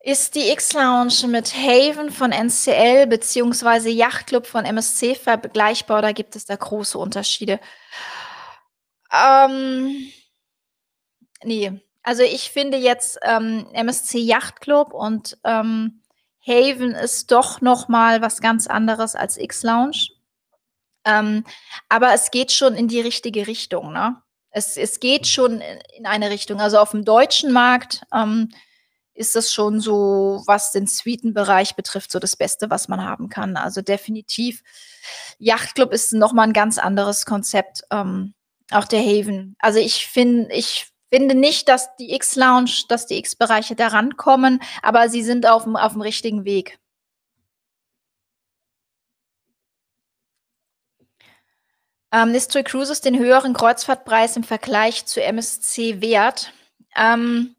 Ist die X-Lounge mit Haven von NCL beziehungsweise Yachtclub von MSC vergleichbar oder gibt es da große Unterschiede? Ähm, ne. Also, ich finde jetzt, ähm, MSC Yachtclub und, ähm, Haven ist doch noch mal was ganz anderes als X-Lounge. Ähm, aber es geht schon in die richtige Richtung, ne? Es es geht schon in eine Richtung. Also, aufm deutschen Markt, ähm, ist das schon so, was den Suitenbereich betrifft, so das Beste, was man haben kann. Also, definitiv. Yachtclub ist noch mal 'n ganz anderes Konzept, ähm, auch der Haven. Also, ich fin ich finde nicht, dass die X-Lounge dass die X-Bereiche da rankommen, aber sie sind aufm aufm richtigen Weg. Ähm, ist TUI Cruises den höheren Kreuzfahrtpreis im Vergleich zu MSC wert? Ähm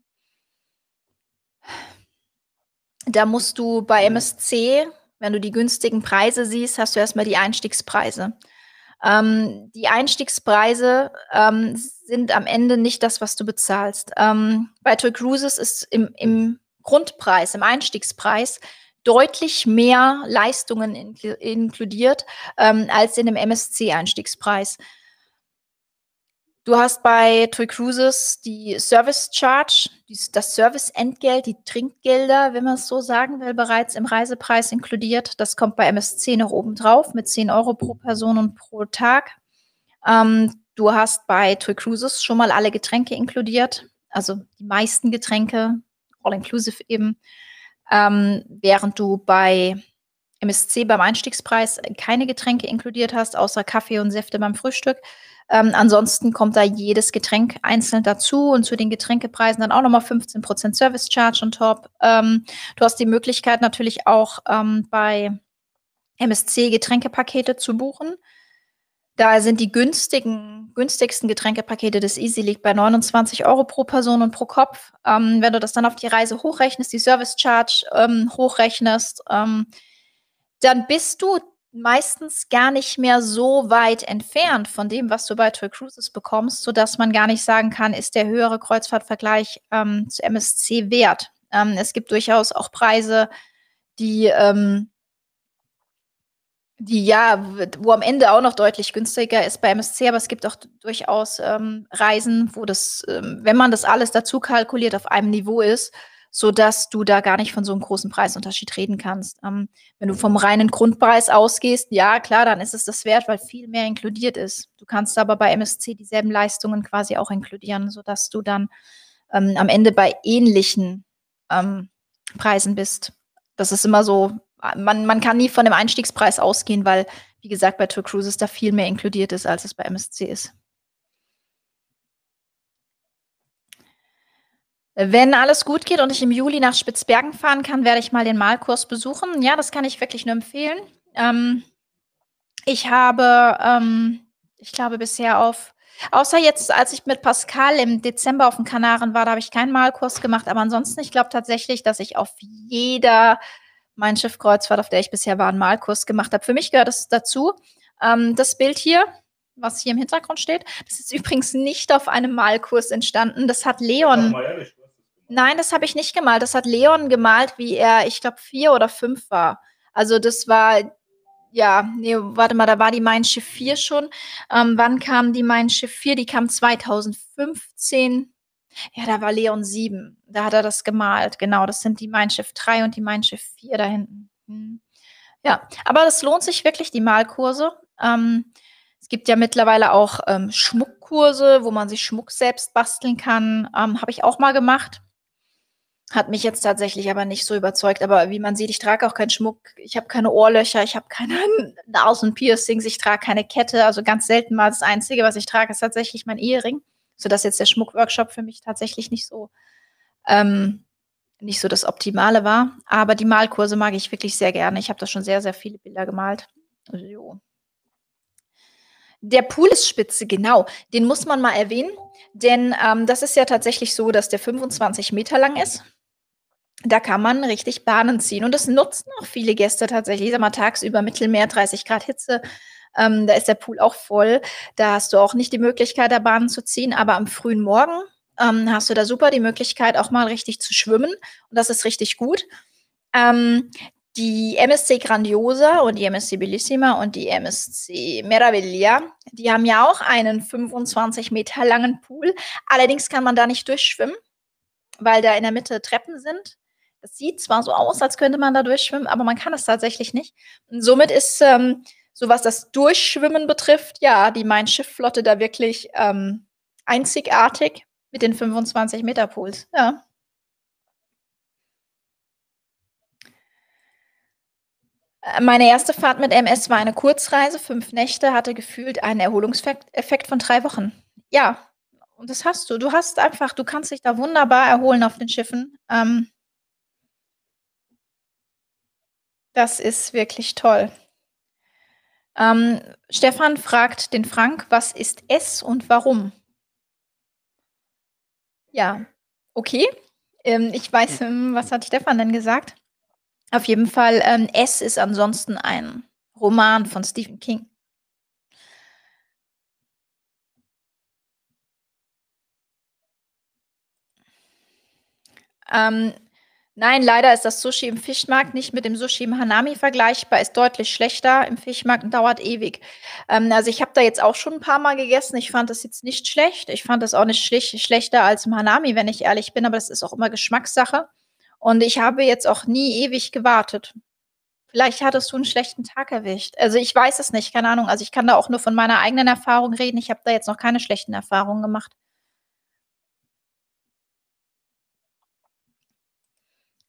da musst du bei MSC wenn du die günstigen Preise siehst, hast du erst mal die Einstiegspreise. Ähm, die Einstiegspreise, ähm, sind am Ende nicht das, was du bezahlst. Ähm, bei TUI Cruises ist im im Grundpreis, im Einstiegspreis deutlich mehr Leistungen inkl inkludiert, ähm, als in dem MSC-Einstiegspreis. Du hast bei TUI Cruises die Service Charge, dies das Serviceentgelt, die Trinkgelder, wenn man's so sagen will, bereits im Reisepreis inkludiert. Das kommt bei MSC noch oben drauf mit 10 Euro pro Person und pro Tag. Ähm, du hast bei TUI Cruises schon mal alle Getränke inkludiert, also die meisten Getränke, all inclusive eben, ähm, während du bei MSC beim Einstiegspreis keine Getränke inkludiert hast, außer Kaffee und Säfte beim Frühstück. Ähm, ansonsten kommt da jedes Getränk einzeln dazu und zu den Getränkepreisen dann auch nochmal 15% Service Charge on top. Ähm, du hast die Möglichkeit natürlich auch ähm, bei MSC Getränkepakete zu buchen. Da sind die günstigen, günstigsten Getränkepakete des Easy League bei 29 Euro pro Person und pro Kopf. Ähm, wenn du das dann auf die Reise hochrechnest, die Service Charge ähm, hochrechnest, ähm, dann bist du meistens gar nicht mehr so weit entfernt von dem, was du bei Tour Cruises bekommst, sodass man gar nicht sagen kann, ist der höhere Kreuzfahrtvergleich ähm, zu MSC wert. Ähm, es gibt durchaus auch Preise, die, ähm, die ja, wo am Ende auch noch deutlich günstiger ist bei MSC, aber es gibt auch durchaus ähm, Reisen, wo das, ähm, wenn man das alles dazu kalkuliert, auf einem Niveau ist so dass du da gar nicht von so einem großen Preisunterschied reden kannst. Ähm, wenn du vom reinen Grundpreis ausgehst, ja, klar, dann ist es das wert, weil viel mehr inkludiert ist. Du kannst aber bei MSC dieselben Leistungen quasi auch inkludieren, so dass du dann ähm, am Ende bei ähnlichen ähm, Preisen bist. Das ist immer so, man, man kann nie von dem Einstiegspreis ausgehen, weil, wie gesagt, bei Tour Cruises da viel mehr inkludiert ist, als es bei MSC ist. Wenn alles gut geht und ich im Juli nach Spitzbergen fahren kann, werde ich mal den Malkurs besuchen. Ja, das kann ich wirklich nur empfehlen. Ähm, ich habe, ähm, ich glaube, bisher auf außer jetzt, als ich mit Pascal im Dezember auf den Kanaren war, da habe ich keinen Malkurs gemacht, aber ansonsten, ich glaube tatsächlich, dass ich auf jeder Mein Schiff Kreuzfahrt, auf der ich bisher war, einen Malkurs gemacht habe. Für mich gehört es dazu. Ähm, das Bild hier, was hier im Hintergrund steht, das ist übrigens nicht auf einem Malkurs entstanden. Das hat Leon Nein, das habe ich nicht gemalt. Das hat Leon gemalt, wie er, ich glaube, vier oder fünf war. Also das war, ja, nee, warte mal, da war die Mein Schiff 4 schon. Ähm, wann kam die Mein Schiff 4? Die kam 2015. Ja, da war Leon 7. Da hat er das gemalt. Genau, das sind die Mein Schiff 3 und die Mein Schiff 4 da hinten. Hm. Ja, aber das lohnt sich wirklich, die Malkurse. Ähm, es gibt ja mittlerweile auch ähm, Schmuckkurse, wo man sich Schmuck selbst basteln kann. Ähm, Habe ich auch mal gemacht. Hat mich jetzt tatsächlich aber nicht so überzeugt. Aber wie man sieht, ich trage auch keinen Schmuck. Ich habe keine Ohrlöcher, ich habe keine Nasenpiercings, ich trage keine Kette. Also ganz selten mal das Einzige, was ich trage, ist tatsächlich mein Ehering. Sodass jetzt der Schmuckworkshop für mich tatsächlich nicht so, ähm, nicht so das Optimale war. Aber die Malkurse mag ich wirklich sehr gerne. Ich habe da schon sehr, sehr viele Bilder gemalt. So. Der Pool ist spitze, genau. Den muss man mal erwähnen, denn ähm, das ist ja tatsächlich so, dass der 25 Meter lang ist da kann man richtig Bahnen ziehen. Und das nutzen auch viele Gäste tatsächlich. Ich sag mal, tagsüber Mittelmeer, 30 Grad Hitze. Ähm, da ist der Pool auch voll. Da hast du auch nicht die Möglichkeit, da Bahnen zu ziehen. Aber am frühen Morgen ähm, hast du da super die Möglichkeit, auch mal richtig zu schwimmen. Und das ist richtig gut. Ähm, die MSC Grandiosa und die MSC Bellissima und die MSC Meraviglia, die haben ja auch einen 25 Meter langen Pool. Allerdings kann man da nicht durchschwimmen, weil da in der Mitte Treppen sind. Es sieht zwar so aus, als könnte man da durchschwimmen, aber man kann es tatsächlich nicht. Und somit ist, ähm, so was das Durchschwimmen betrifft, ja, die Main-Schiff-Flotte da wirklich ähm, einzigartig mit den 25 Meter Pools. Ja. Äh, meine erste Fahrt mit MS war eine Kurzreise, fünf Nächte, hatte gefühlt einen Erholungseffekt von drei Wochen. Ja, und das hast du. Du hast einfach, du kannst dich da wunderbar erholen auf den Schiffen. Ähm, Das ist wirklich toll. Ähm, Stefan fragt den Frank, was ist S und warum? Ja, okay. Ähm, ich weiß, ähm, was hat Stefan denn gesagt? Auf jeden Fall, ähm, S ist ansonsten ein Roman von Stephen King. Ähm, Nein, leider ist das Sushi im Fischmarkt nicht mit dem Sushi im Hanami vergleichbar, ist deutlich schlechter im Fischmarkt und dauert ewig. Ähm, also ich habe da jetzt auch schon ein paar Mal gegessen. Ich fand das jetzt nicht schlecht. Ich fand das auch nicht schlich schlechter als im Hanami, wenn ich ehrlich bin, aber das ist auch immer Geschmackssache. Und ich habe jetzt auch nie ewig gewartet. Vielleicht hattest du einen schlechten Tag erwischt. Also ich weiß es nicht, keine Ahnung. Also ich kann da auch nur von meiner eigenen Erfahrung reden. Ich habe da jetzt noch keine schlechten Erfahrungen gemacht.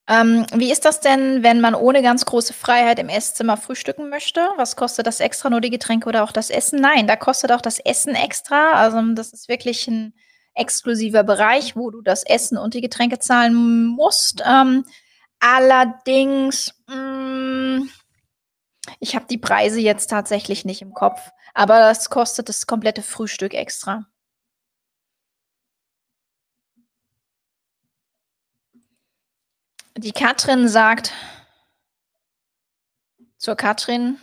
Ähm, wie ist das denn, wenn man ohne ganz große Freiheit im Esszimmer frühstücken möchte? Was kostet das extra, nur die Getränke oder auch das Essen? Nein, da kostet auch das Essen extra. Also das ist wirklich ein exklusiver Bereich, wo du das Essen und die Getränke zahlen musst. Ähm, allerdings, mh, mm, ich habe die Preise jetzt tatsächlich nicht im Kopf, aber das kostet das komplette Frühstück extra. Die Katrin sagt zur Katrin,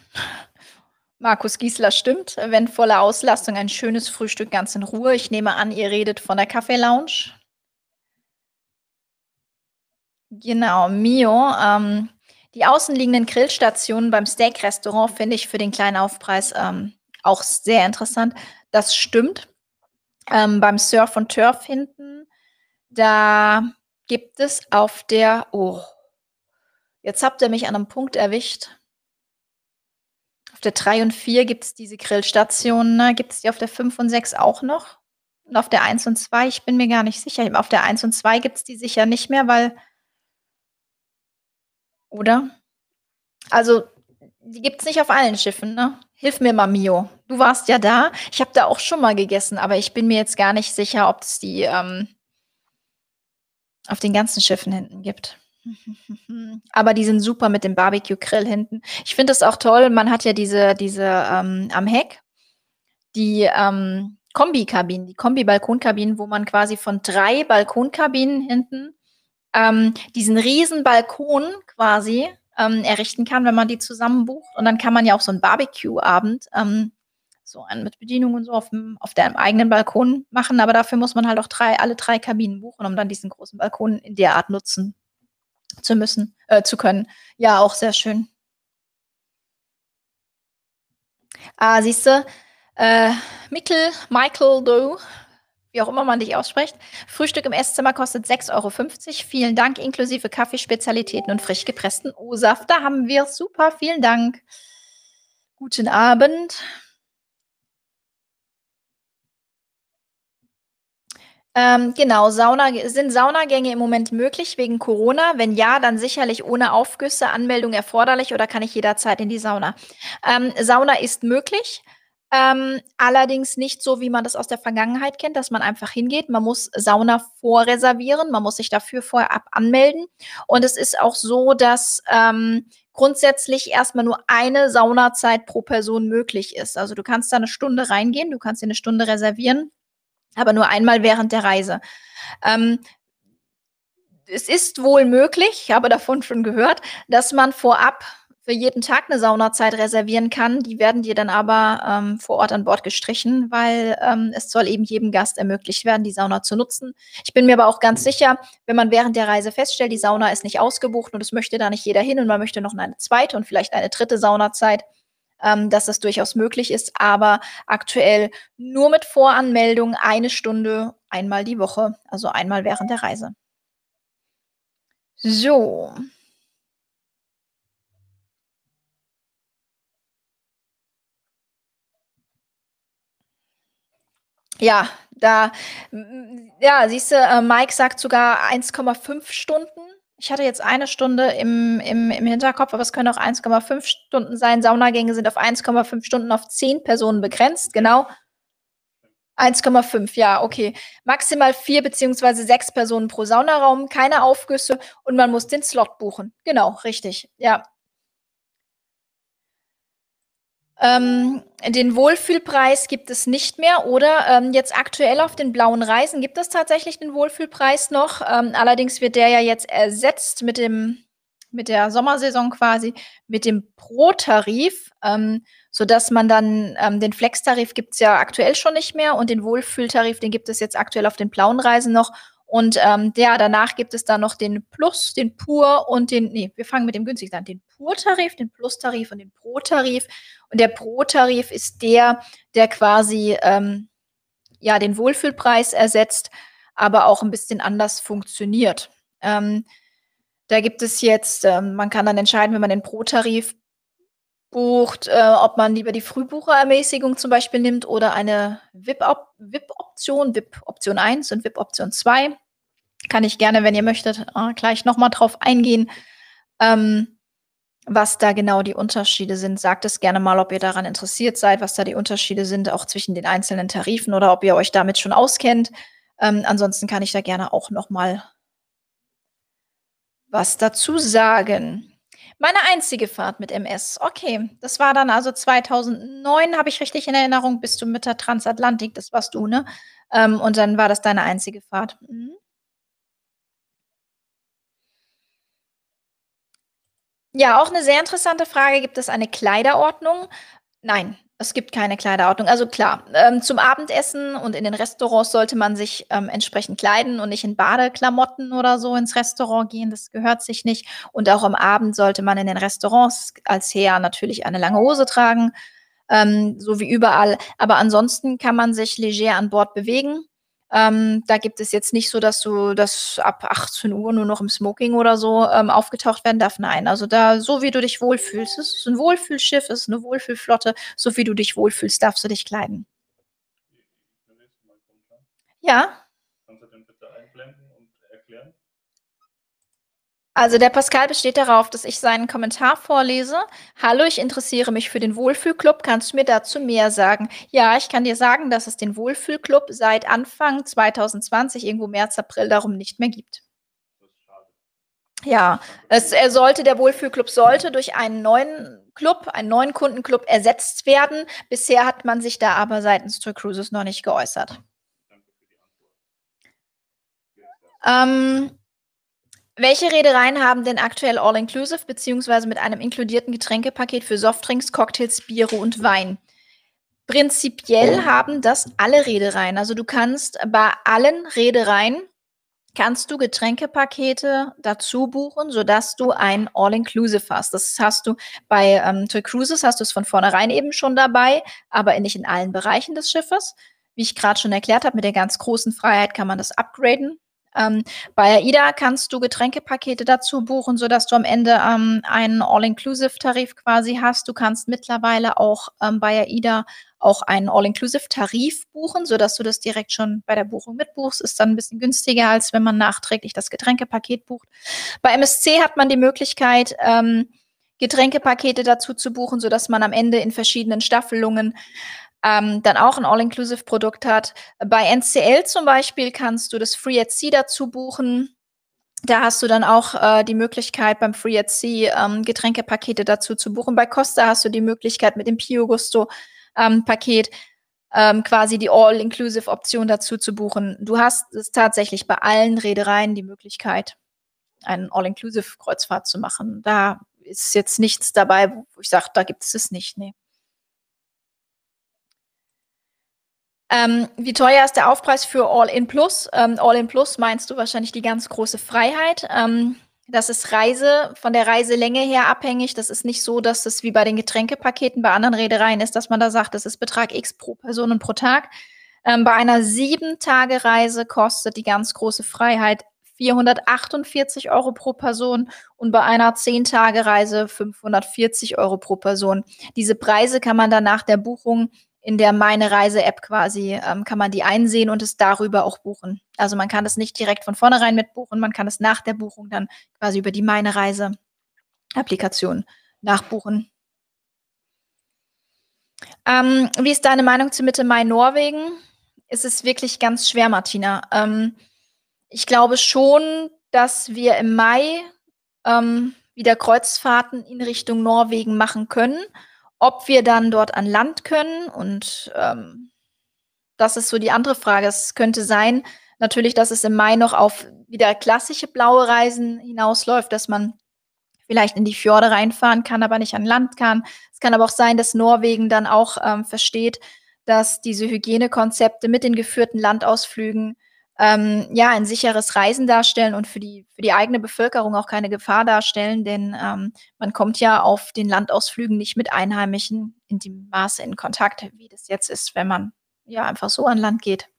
Markus Giesler stimmt, wenn volle Auslastung ein schönes Frühstück ganz in Ruhe. Ich nehme an, ihr redet von der Kaffee Lounge. Genau, Mio. Ähm, die außenliegenden Grillstationen beim Steak-Restaurant finde ich für den kleinen Aufpreis ähm, auch sehr interessant. Das stimmt. Ähm, beim Surf und Turf hinten, da gibt es auf der oh, jetzt habt ihr mich an einem Punkt erwischt. Auf der 3 und 4 gibt es diese Grillstationen. Ne? Gibt es die auf der 5 und 6 auch noch? Und auf der 1 und 2, ich bin mir gar nicht sicher. Auf der 1 und 2 gibt es die sicher nicht mehr, weil. Oder? Also, die gibt es nicht auf allen Schiffen, ne? Hilf mir mal, Mio. Du warst ja da. Ich habe da auch schon mal gegessen, aber ich bin mir jetzt gar nicht sicher, ob es die ähm, auf den ganzen Schiffen hinten gibt. Aber die sind super mit dem Barbecue-Grill hinten. Ich finde es auch toll, man hat ja diese, diese ähm, am Heck, die ähm, Kombi-Kabinen, die Kombi-Balkonkabinen, wo man quasi von drei Balkonkabinen hinten ähm, diesen riesen Balkon quasi ähm, errichten kann, wenn man die zusammen bucht. Und dann kann man ja auch so einen Barbecue-Abend ähm, so einen mit Bedienung und so auf dem, auf deinem eigenen Balkon machen, aber dafür muss man halt auch drei, alle drei Kabinen buchen, um dann diesen großen Balkon in der Art nutzen zu müssen, äh, zu können. Ja, auch sehr schön. Ah, siehst du, äh, Mikkel, Michael Doe, wie auch immer man dich ausspricht. Frühstück im Esszimmer kostet 6,50 Euro. Vielen Dank, inklusive Kaffeespezialitäten und frisch gepressten O-Saft. Da haben wir super, vielen Dank. Guten Abend. Ähm, genau, Sauna sind Saunagänge im Moment möglich wegen Corona? Wenn ja, dann sicherlich ohne Aufgüsse, Anmeldung erforderlich oder kann ich jederzeit in die Sauna? Ähm, Sauna ist möglich, ähm, allerdings nicht so, wie man das aus der Vergangenheit kennt, dass man einfach hingeht. Man muss Sauna vorreservieren, man muss sich dafür vorab anmelden. Und es ist auch so, dass ähm, grundsätzlich erstmal nur eine Saunazeit pro Person möglich ist. Also du kannst da eine Stunde reingehen, du kannst dir eine Stunde reservieren aber nur einmal während der Reise. Ähm, es ist wohl möglich, ich habe davon schon gehört, dass man vorab für jeden Tag eine Saunazeit reservieren kann. Die werden dir dann aber ähm, vor Ort an Bord gestrichen, weil ähm, es soll eben jedem Gast ermöglicht werden, die Sauna zu nutzen. Ich bin mir aber auch ganz sicher, wenn man während der Reise feststellt, die Sauna ist nicht ausgebucht und es möchte da nicht jeder hin und man möchte noch eine zweite und vielleicht eine dritte Saunazeit, ähm, dass das durchaus möglich ist, aber aktuell nur mit Voranmeldung eine Stunde einmal die Woche, also einmal während der Reise. So. Ja, da, ja, siehst du, äh, Mike sagt sogar 1,5 Stunden. Ich hatte jetzt eine Stunde im, im, im Hinterkopf, aber es können auch 1,5 Stunden sein. Saunagänge sind auf 1,5 Stunden auf 10 Personen begrenzt, genau. 1,5, ja, okay. Maximal vier beziehungsweise sechs Personen pro Saunaraum, keine Aufgüsse und man muss den Slot buchen. Genau, richtig, ja. Ähm, den Wohlfühlpreis gibt es nicht mehr oder ähm, jetzt aktuell auf den blauen Reisen gibt es tatsächlich den Wohlfühlpreis noch. Ähm, allerdings wird der ja jetzt ersetzt mit dem mit der Sommersaison quasi mit dem Pro-Tarif, ähm, sodass man dann ähm, den Flex-Tarif gibt es ja aktuell schon nicht mehr und den Wohlfühltarif, den gibt es jetzt aktuell auf den blauen Reisen noch Und ähm, ja, danach gibt es dann noch den Plus, den Pur und den, nee, wir fangen mit dem günstigsten an, den Pur-Tarif, den Plus-Tarif und den Pro-Tarif. Und der Pro-Tarif ist der, der quasi ähm, ja den Wohlfühlpreis ersetzt, aber auch ein bisschen anders funktioniert. Ähm, da gibt es jetzt, ähm, man kann dann entscheiden, wenn man den Pro-Tarif bucht, äh, ob man lieber die Frühbucherermäßigung zum Beispiel nimmt oder eine VIP-Option, VIP VIP-Option 1 und VIP-Option 2. Kann ich gerne, wenn ihr möchtet, äh, gleich nochmal drauf eingehen, ähm, was da genau die Unterschiede sind. Sagt es gerne mal, ob ihr daran interessiert seid, was da die Unterschiede sind, auch zwischen den einzelnen Tarifen oder ob ihr euch damit schon auskennt. Ähm, ansonsten kann ich da gerne auch nochmal was dazu sagen. Meine einzige Fahrt mit MS. Okay, das war dann also 2009, habe ich richtig in Erinnerung, bist du mit der Transatlantik, das warst du, ne? Ähm, und dann war das deine einzige Fahrt. Mhm. Ja, auch eine sehr interessante Frage. Gibt es eine Kleiderordnung? Nein, es gibt keine Kleiderordnung. Also klar, ähm, zum Abendessen und in den Restaurants sollte man sich ähm, entsprechend kleiden und nicht in Badeklamotten oder so ins Restaurant gehen. Das gehört sich nicht. Und auch am Abend sollte man in den Restaurants als Herr natürlich eine lange Hose tragen, ähm, so wie überall. Aber ansonsten kann man sich leger an Bord bewegen. Ähm, da gibt es jetzt nicht so, dass du das ab 18 Uhr nur noch im Smoking oder so ähm, aufgetaucht werden darf. Nein, also da, so wie du dich wohlfühlst, es ist ein Wohlfühlschiff, es ist eine Wohlfühlflotte, so wie du dich wohlfühlst, darfst du dich kleiden. Ja. Kannst du den bitte einblenden und erklären? Also der Pascal besteht darauf, dass ich seinen Kommentar vorlese. Hallo, ich interessiere mich für den Wohlfühlclub. Kannst du mir dazu mehr sagen? Ja, ich kann dir sagen, dass es den Wohlfühlclub seit Anfang 2020, irgendwo März, April, darum nicht mehr gibt. Ja, es, er sollte, der Wohlfühlclub sollte durch einen neuen Club, einen neuen Kundenclub ersetzt werden. Bisher hat man sich da aber seitens Tour Cruises noch nicht geäußert. Ähm, welche Reedereien haben denn aktuell All-Inclusive beziehungsweise mit einem inkludierten Getränkepaket für Softdrinks, Cocktails, Biere und Wein? Prinzipiell oh. haben das alle Reedereien. Also du kannst bei allen Reedereien kannst du Getränkepakete dazu buchen, sodass du ein All-Inclusive hast. Das hast du bei ähm, Toy Cruises hast du es von vornherein eben schon dabei, aber nicht in allen Bereichen des Schiffes. Wie ich gerade schon erklärt habe, mit der ganz großen Freiheit kann man das upgraden. Ähm, bei AIDA kannst du Getränkepakete dazu buchen, sodass du am Ende ähm, einen All-Inclusive-Tarif quasi hast. Du kannst mittlerweile auch ähm, bei AIDA auch einen All-Inclusive-Tarif buchen, sodass du das direkt schon bei der Buchung mitbuchst. Ist dann ein bisschen günstiger, als wenn man nachträglich das Getränkepaket bucht. Bei MSC hat man die Möglichkeit, ähm, Getränkepakete dazu zu buchen, sodass man am Ende in verschiedenen Staffelungen ähm, dann auch ein All-Inclusive-Produkt hat. Bei NCL zum Beispiel kannst du das Free at Sea dazu buchen. Da hast du dann auch äh, die Möglichkeit, beim Free at Sea ähm, Getränkepakete dazu zu buchen. Bei Costa hast du die Möglichkeit, mit dem Pio Gusto ähm, Paket ähm, quasi die All-Inclusive-Option dazu zu buchen. Du hast es tatsächlich bei allen Reedereien die Möglichkeit, einen All-Inclusive-Kreuzfahrt zu machen. Da ist jetzt nichts dabei, wo ich sage, da gibt es es nicht. Nee. Ähm, wie teuer ist der Aufpreis für All-In Plus? Ähm, All-In Plus meinst du wahrscheinlich die ganz große Freiheit. Ähm, das ist Reise von der Reiselänge her abhängig. Das ist nicht so, dass es wie bei den Getränkepaketen bei anderen Reedereien ist, dass man da sagt, das ist Betrag X pro Person und pro Tag. Ähm, bei einer Sieben-Tage-Reise kostet die ganz große Freiheit 448 Euro pro Person und bei einer 10-Tage-Reise 540 Euro pro Person. Diese Preise kann man dann nach der Buchung in der Meine Reise-App quasi ähm, kann man die einsehen und es darüber auch buchen. Also man kann das nicht direkt von vornherein mitbuchen, man kann es nach der Buchung dann quasi über die Meine Reise-Applikation nachbuchen. Ähm, wie ist deine Meinung zu Mitte Mai Norwegen? Ist es wirklich ganz schwer, Martina? Ähm, ich glaube schon, dass wir im Mai ähm, wieder Kreuzfahrten in Richtung Norwegen machen können. Ob wir dann dort an Land können und ähm, das ist so die andere Frage. Es könnte sein, natürlich, dass es im Mai noch auf wieder klassische blaue Reisen hinausläuft, dass man vielleicht in die Fjorde reinfahren kann, aber nicht an Land kann. Es kann aber auch sein, dass Norwegen dann auch ähm, versteht, dass diese Hygienekonzepte mit den geführten Landausflügen ähm, ja, ein sicheres Reisen darstellen und für die für die eigene Bevölkerung auch keine Gefahr darstellen, denn, ähm, man kommt ja auf den Landausflügen nicht mit Einheimischen in dem Maße in Kontakt, wie das jetzt ist, wenn man, ja, einfach so an Land geht.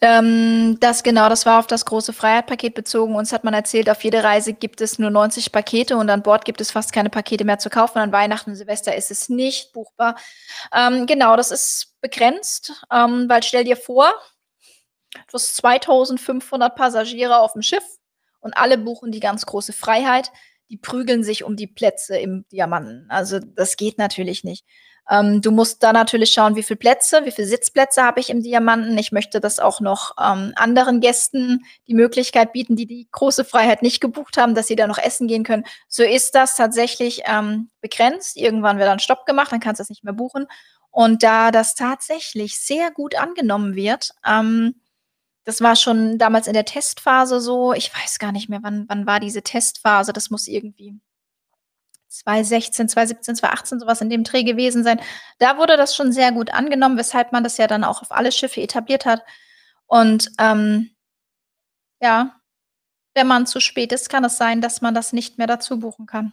Ähm, das genau, das war auf das große Freiheit-Paket bezogen. Uns hat man erzählt, auf jede Reise gibt es nur 90 Pakete und an Bord gibt es fast keine Pakete mehr zu kaufen. An Weihnachten und Silvester ist es nicht buchbar. Ähm, genau, das ist begrenzt, ähm, weil stell dir vor, du hast 2.500 Passagiere auf'm Schiff und alle buchen die ganz große Freiheit. Die prügeln sich um die Plätze im Diamanten. Also, das geht natürlich nicht. Ähm, du musst da natürlich schauen, wie viel Plätze, wie viel Sitzplätze habe ich im Diamanten. Ich möchte das auch noch, ähm, anderen Gästen die Möglichkeit bieten, die die große Freiheit nicht gebucht haben, dass sie da noch essen gehen können. So ist das tatsächlich, ähm, begrenzt. Irgendwann wird dann Stopp gemacht, dann kannst du das nicht mehr buchen. Und da das tatsächlich sehr gut angenommen wird, ähm, das war schon damals in der Testphase so. Ich weiß gar nicht mehr, wann wann war diese Testphase. Das muss irgendwie 2016, 2017, 2018, so was in dem Dreh gewesen sein. Da wurde das schon sehr gut angenommen, weshalb man das ja dann auch auf alle Schiffe etabliert hat. Und, ähm ja, wenn man zu spät ist, kann es sein, dass man das nicht mehr dazu buchen kann.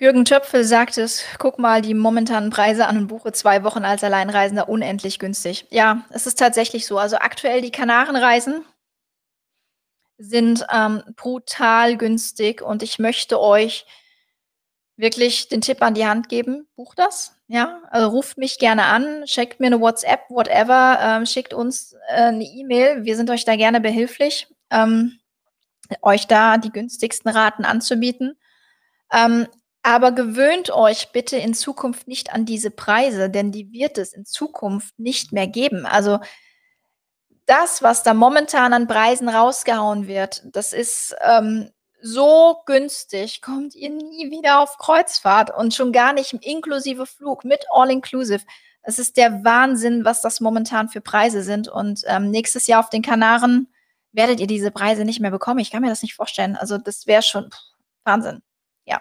Jürgen Töpfel sagt es: „Guck mal die momentanen Preise an und buche 2 Wochen als Alleinreisender unendlich günstig.“ Ja, es ist tatsächlich so. Also, aktuell die Kanaren-Reisen sind, ähm, brutal günstig und ich möchte euch wirklich den Tipp an die Hand geben: Bucht das, ja? Also, ruft mich gerne an, schickt mir 'ne WhatsApp, whatever, ähm, schickt uns, äh, 'ne E-Mail. Wir sind euch da gerne behilflich, ähm, euch da die günstigsten Raten anzubieten. Ähm, aber gewöhnt euch bitte in Zukunft nicht an diese Preise, denn die wird es in Zukunft nicht mehr geben. Also das, was da momentan an Preisen rausgehauen wird, das ist, ähm, so günstig, kommt ihr nie wieder auf Kreuzfahrt und schon gar nicht inklusive Flug mit all inclusive. Es ist der Wahnsinn, was das momentan für Preise sind und, ähm, nächstes Jahr auf den Kanaren werdet ihr diese Preise nicht mehr bekommen. Ich kann mir das nicht vorstellen. Also, das wäre schon Wahnsinn, ja.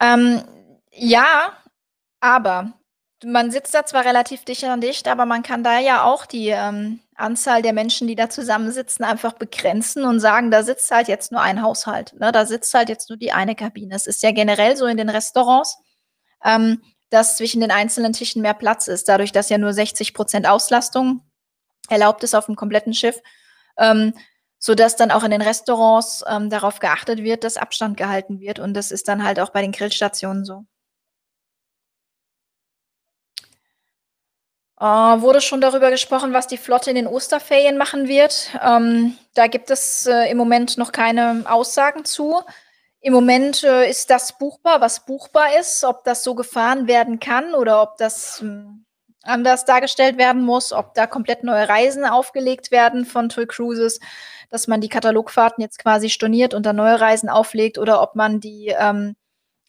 Ähm, ja, aber man sitzt da zwar relativ dicht an dicht, aber man kann da ja auch die, ähm, Anzahl der Menschen, die da zusammensitzen, einfach begrenzen und sagen: „Da sitzt halt jetzt nur ein Haushalt, ne? Da sitzt halt jetzt nur die eine Kabine.“ Es ist ja generell so in den Restaurants, ähm, dass zwischen den einzelnen Tischen mehr Platz ist, dadurch, dass ja nur 60 % Auslastung erlaubt ist auf'm kompletten Schiff, ähm, sodass dann auch in den Restaurants, ähm, darauf geachtet wird, dass Abstand gehalten wird und das ist dann halt auch bei den Grillstationen so. Äh, wurde schon darüber gesprochen, was die Flotte in den Osterferien machen wird? Ähm, da gibt es, äh, im Moment noch keine Aussagen zu. Im Moment, äh, ist das buchbar, was buchbar ist. Ob das so gefahren werden kann oder ob das, hm, anders dargestellt werden muss, ob da komplett neue Reisen aufgelegt werden von TUI Cruises, dass man die Katalogfahrten jetzt quasi storniert und dann neue Reisen auflegt oder ob man die, ähm,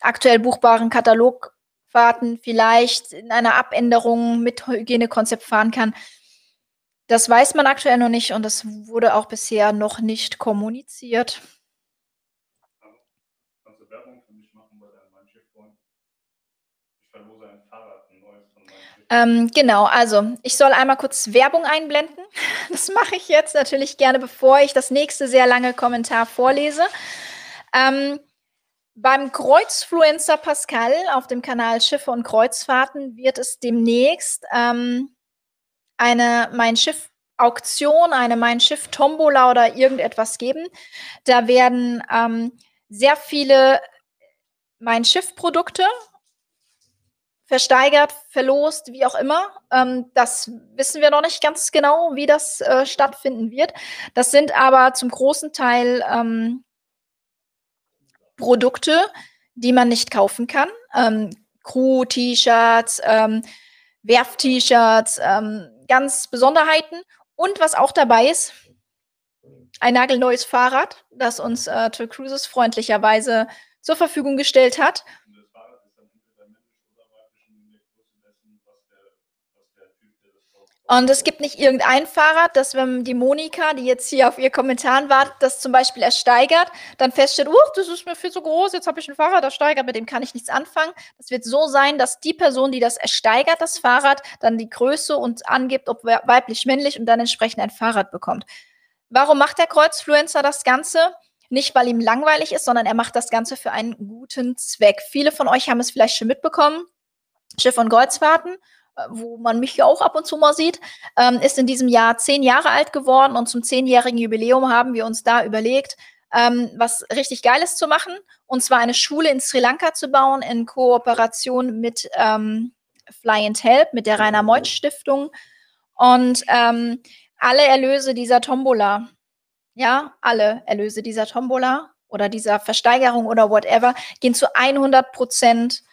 aktuell buchbaren Katalogfahrten vielleicht in einer Abänderung mit Hygienekonzept fahren kann. Das weiß man aktuell noch nicht und das wurde auch bisher noch nicht kommuniziert. Ähm, genau, also, ich soll einmal kurz Werbung einblenden. Das mache ich jetzt natürlich gerne, bevor ich das nächste sehr lange Kommentar vorlese. Ähm, beim Kreuzfluencer Pascal auf dem Kanal Schiffe und Kreuzfahrten wird es demnächst, ähm, eine Mein Schiff Auktion, eine Mein Schiff Tombola oder irgendetwas geben. Da werden, ähm, sehr viele Mein Schiff Produkte versteigert, verlost, wie auch immer. Ähm, das wissen wir noch nicht ganz genau, wie das, äh, stattfinden wird. Das sind aber zum großen Teil, ähm Produkte, die man nicht kaufen kann. Ähm, Crew-T-Shirts, ähm, Werft-T-Shirts, ähm, ganz Besonderheiten. Und was auch dabei ist ein nagelneues Fahrrad, das uns, äh, TUI Cruises freundlicherweise zur Verfügung gestellt hat. Und das Fahrrad ist dann entweder männlich oder weiblich und in der Größe dessen Und es gibt nicht irgendein Fahrrad, dass wenn die Monika, die jetzt hier auf ihr Kommentaren wartet, das zum Beispiel ersteigert, dann feststellt, uh, das ist mir viel zu groß, jetzt habe ich ein Fahrrad ersteigert, mit dem kann ich nichts anfangen. Das wird so sein, dass die Person, die das ersteigert, das Fahrrad, dann die Größe und angibt, ob weiblich, männlich und dann entsprechend ein Fahrrad bekommt. Warum macht der Kreuzfluencer das Ganze? Nicht, weil ihm langweilig ist, sondern er macht das Ganze für einen guten Zweck. Viele von euch haben es vielleicht schon mitbekommen. Schiff- und Kreuzfahrten wo man mich ja auch ab und zu mal sieht, ähm, ist in diesem Jahr zehn Jahre alt geworden und zum zehnjährigen Jubiläum haben wir uns da überlegt, ähm, was richtig Geiles zu machen und zwar eine Schule in Sri Lanka zu bauen in Kooperation mit ähm, Fly and Help, mit der Rainer Meuth Stiftung. Und ähm, alle Erlöse dieser Tombola, ja, alle Erlöse dieser Tombola oder dieser Versteigerung oder whatever gehen zu 100 Prozent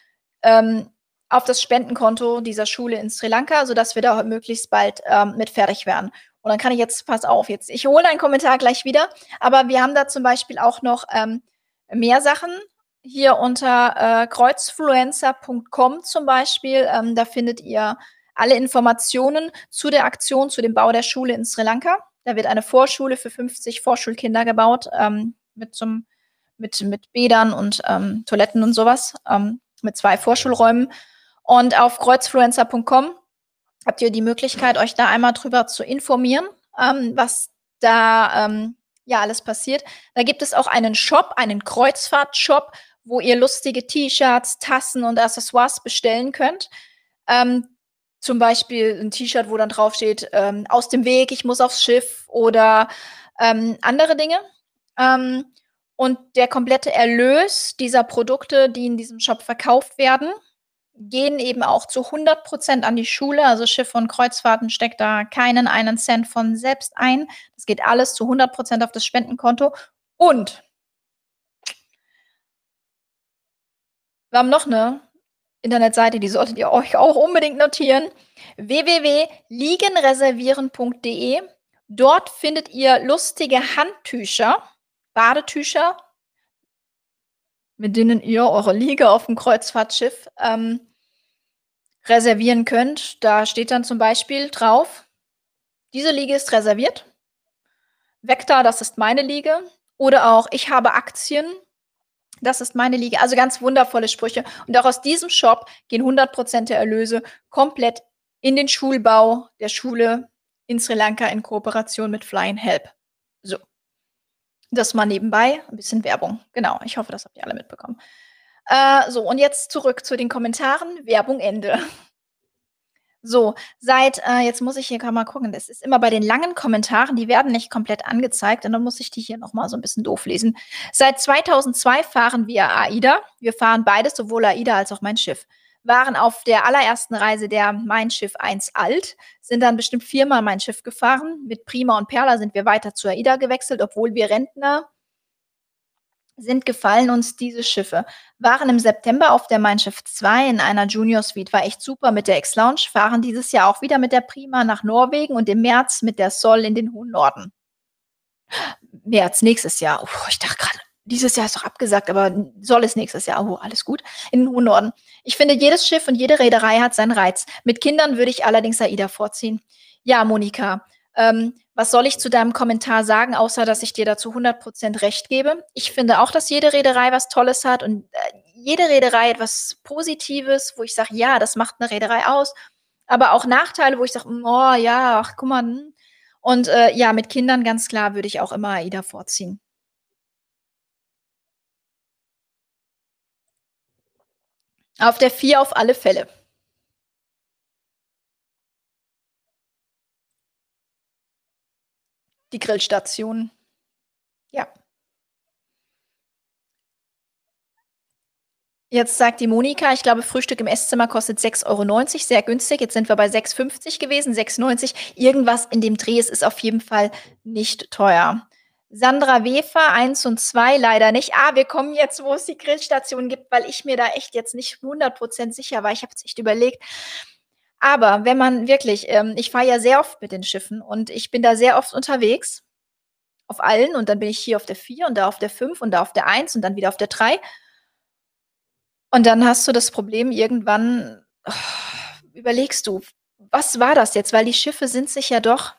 ähm, auf das Spendenkonto dieser Schule in Sri Lanka, sodass wir da möglichst bald ähm, mit fertig werden. Und dann kann ich jetzt, pass auf, jetzt, ich hole einen Kommentar gleich wieder, aber wir haben da zum Beispiel auch noch ähm, mehr Sachen. Hier unter äh, kreuzfluencer.com zum Beispiel, ähm, da findet ihr alle Informationen zu der Aktion, zu dem Bau der Schule in Sri Lanka. Da wird eine Vorschule für 50 Vorschulkinder gebaut, ähm, mit, zum, mit, mit Bädern und ähm, Toiletten und sowas, ähm, mit zwei Vorschulräumen. Und auf kreuzfluencer.com habt ihr die Möglichkeit, euch da einmal drüber zu informieren, ähm, was da ähm, ja alles passiert. Da gibt es auch einen Shop, einen Kreuzfahrt-Shop, wo ihr lustige T-Shirts, Tassen und Accessoires bestellen könnt. Ähm, zum Beispiel ein T-Shirt, wo dann draufsteht, ähm, aus dem Weg, ich muss aufs Schiff oder ähm, andere Dinge. Ähm, und der komplette Erlös dieser Produkte, die in diesem Shop verkauft werden, gehen eben auch zu 100 Prozent an die Schule. Also Schiff und Kreuzfahrten steckt da keinen einen Cent von selbst ein. Das geht alles zu 100 Prozent auf das Spendenkonto. Und wir haben noch eine Internetseite, die solltet ihr euch auch unbedingt notieren. www.liegenreservieren.de. Dort findet ihr lustige Handtücher, Badetücher, mit denen ihr eure Liege auf dem Kreuzfahrtschiff ähm, reservieren könnt. Da steht dann zum Beispiel drauf, diese Liege ist reserviert. Vector, das ist meine Liege. Oder auch, ich habe Aktien, das ist meine Liege. Also ganz wundervolle Sprüche. Und auch aus diesem Shop gehen 100% der Erlöse komplett in den Schulbau der Schule in Sri Lanka in Kooperation mit Flying Help. So. Das mal nebenbei, ein bisschen Werbung. Genau, ich hoffe, das habt ihr alle mitbekommen. Äh, so, und jetzt zurück zu den Kommentaren. Werbung Ende. So, seit, äh, jetzt muss ich hier mal gucken, das ist immer bei den langen Kommentaren, die werden nicht komplett angezeigt und dann muss ich die hier nochmal so ein bisschen doof lesen. Seit 2002 fahren wir AIDA. Wir fahren beides, sowohl AIDA als auch mein Schiff waren auf der allerersten Reise der Mein Schiff 1 alt, sind dann bestimmt viermal mein Schiff gefahren. Mit Prima und Perla sind wir weiter zu AIDA gewechselt, obwohl wir Rentner sind gefallen uns diese Schiffe. Waren im September auf der Mein Schiff 2 in einer Junior Suite. War echt super mit der X-Lounge. Fahren dieses Jahr auch wieder mit der Prima nach Norwegen und im März mit der Sol in den hohen Norden. März nächstes Jahr. Oh, ich dachte gerade, dieses Jahr ist doch abgesagt, aber soll es nächstes Jahr. Oh, alles gut. In den hohen Norden. Ich finde, jedes Schiff und jede Reederei hat seinen Reiz. Mit Kindern würde ich allerdings AIDA vorziehen. Ja, Monika, ähm, was soll ich zu deinem Kommentar sagen, außer dass ich dir dazu 100% recht gebe? Ich finde auch, dass jede Reederei was Tolles hat und äh, jede Reederei etwas Positives, wo ich sage, ja, das macht eine Reederei aus. Aber auch Nachteile, wo ich sage, oh ja, ach guck mal. Hm. Und äh, ja, mit Kindern ganz klar würde ich auch immer AIDA vorziehen. Auf der 4 auf alle Fälle. Die Grillstation. Ja. Jetzt sagt die Monika, ich glaube, Frühstück im Esszimmer kostet 6,90 Euro, sehr günstig. Jetzt sind wir bei 6,50 gewesen, 6,90. Irgendwas in dem Dreh ist, ist auf jeden Fall nicht teuer. Sandra Wefer 1 und 2 leider nicht. Ah, wir kommen jetzt, wo es die Grillstation gibt, weil ich mir da echt jetzt nicht 100% sicher war. Ich habe es echt überlegt. Aber wenn man wirklich, ähm, ich fahre ja sehr oft mit den Schiffen und ich bin da sehr oft unterwegs. Auf allen und dann bin ich hier auf der 4 und da auf der 5 und da auf der 1 und dann wieder auf der 3. Und dann hast du das Problem, irgendwann oh, überlegst du, Was war das jetzt? Weil die Schiffe sind sich ja doch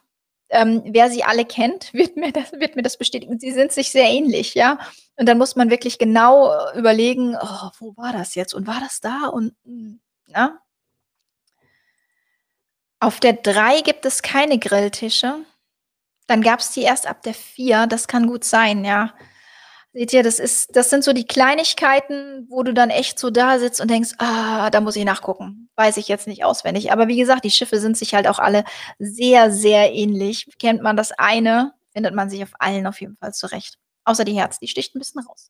ähm, wer sie alle kennt, wird mir das wird mir das bestätigen. Sie sind sich sehr ähnlich, ja? Und dann muss man wirklich genau überlegen: „Oh, wo war das jetzt und war das da?“ Und, hm, ja? Auf der 3 gibt es keine Grilltische. Dann gab's die erst ab der 4, das kann gut sein, ja. Seht ihr, das ist das sind so die Kleinigkeiten, wo du dann echt so da sitzt und denkst: „Ah, da muss ich nachgucken.“ Weiß ich jetzt nicht auswendig. Aber wie gesagt, die Schiffe sind sich halt auch alle sehr, sehr ähnlich. Kennt man das eine, findet man sich auf allen auf jeden Fall zurecht. Außer die Herz, die sticht 'n bisschen raus.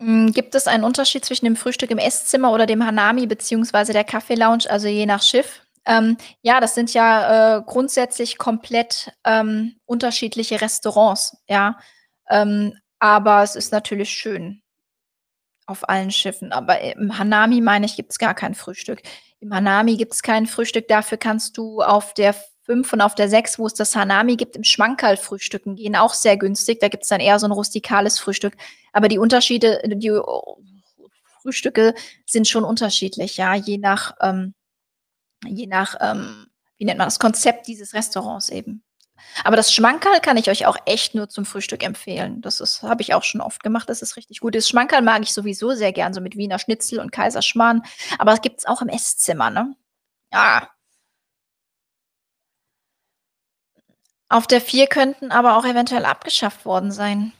Hm, gibt es einen Unterschied zwischen dem Frühstück im Esszimmer oder dem Hanami beziehungsweise der Kaffee-Lounge, also je nach Schiff? Ähm, ja, das sind ja, äh, grundsätzlich komplett, ähm, unterschiedliche Restaurants, ja. Ähm, aber es ist natürlich schön auf allen Schiffen. Aber im Hanami, meine ich, gibt's gar kein Frühstück. Im Hanami gibt's kein Frühstück, dafür kannst du auf der 5 und auf der 6, wo es das Hanami gibt, im Schmankerl frühstücken gehen, auch sehr günstig. Da gibt's dann eher so 'n rustikales Frühstück. Aber die Unterschiede die Frühstücke sind schon unterschiedlich, ja, je nach, ähm je nach, ähm, wie nennt man das, Konzept dieses Restaurants eben. Aber das Schmankerl kann ich euch auch echt nur zum Frühstück empfehlen. Das habe ich auch schon oft gemacht, das ist richtig gut. Das Schmankerl mag ich sowieso sehr gern, so mit Wiener Schnitzel und Kaiserschmarrn, aber das gibt's auch im Esszimmer, ne? Ah. Auf der 4 könnten aber auch eventuell abgeschafft worden sein.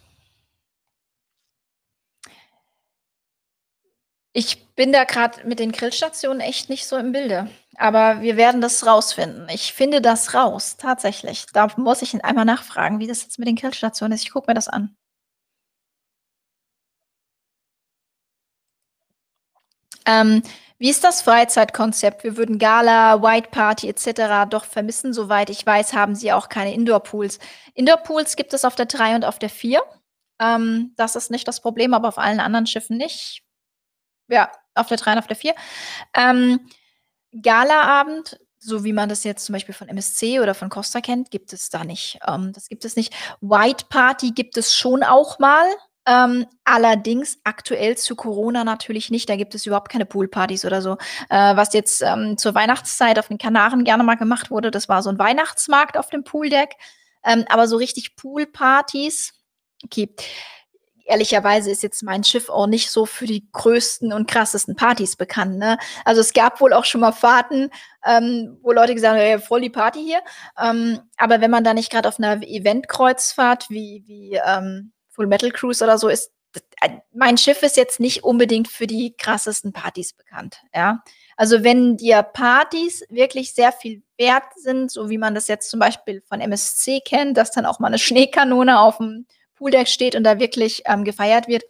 Ich bin da grad mit den Grillstationen echt nicht so im Bilde, aber wir werden das rausfinden. Ich finde das raus, tatsächlich. Da muss ich einmal nachfragen, wie das jetzt mit den Grillstationen ist. Ich gucke mir das an. Ähm, wie ist das Freizeitkonzept? Wir würden Gala, White Party et cetera doch vermissen. Soweit ich weiß, haben sie auch keine Indoor-Pools. Indoor-Pools gibt es auf der 3 und auf der 4. Ähm, das ist nicht das Problem, aber auf allen anderen Schiffen nicht. Ja, auf der 3 und auf der 4. Ähm, Galaabend, so wie man das jetzt zum Beispiel von MSC oder von Costa kennt, gibt es da nicht. Ähm, das gibt es nicht. White Party gibt es schon auch mal, ähm, allerdings aktuell zu Corona natürlich nicht. Da gibt es überhaupt keine Poolpartys oder so. Äh, was jetzt, ähm, zur Weihnachtszeit auf den Kanaren gerne mal gemacht wurde, das war so 'n Weihnachtsmarkt auf dem Pooldeck. Ähm, aber so richtig Poolpartys okay. Ehrlicherweise ist jetzt mein Schiff auch nicht so für die größten und krassesten Partys bekannt, ne? Also, es gab wohl auch schon mal Fahrten, ähm, wo Leute gesagt haben: „Ey, voll die Party hier.“ Ähm, aber wenn man da nicht grad auf 'ner Eventkreuzfahrt wie wie, ähm, Full Metal Cruise oder so ist, äh, mein Schiff ist jetzt nicht unbedingt für die krassesten Partys bekannt, ja? Also, wenn dir Partys wirklich sehr viel wert sind, so wie man das jetzt zum Beispiel von MSC kennt, dass dann auch mal 'ne Schneekanone auf'm Pooldeck steht und da wirklich, ähm, gefeiert wird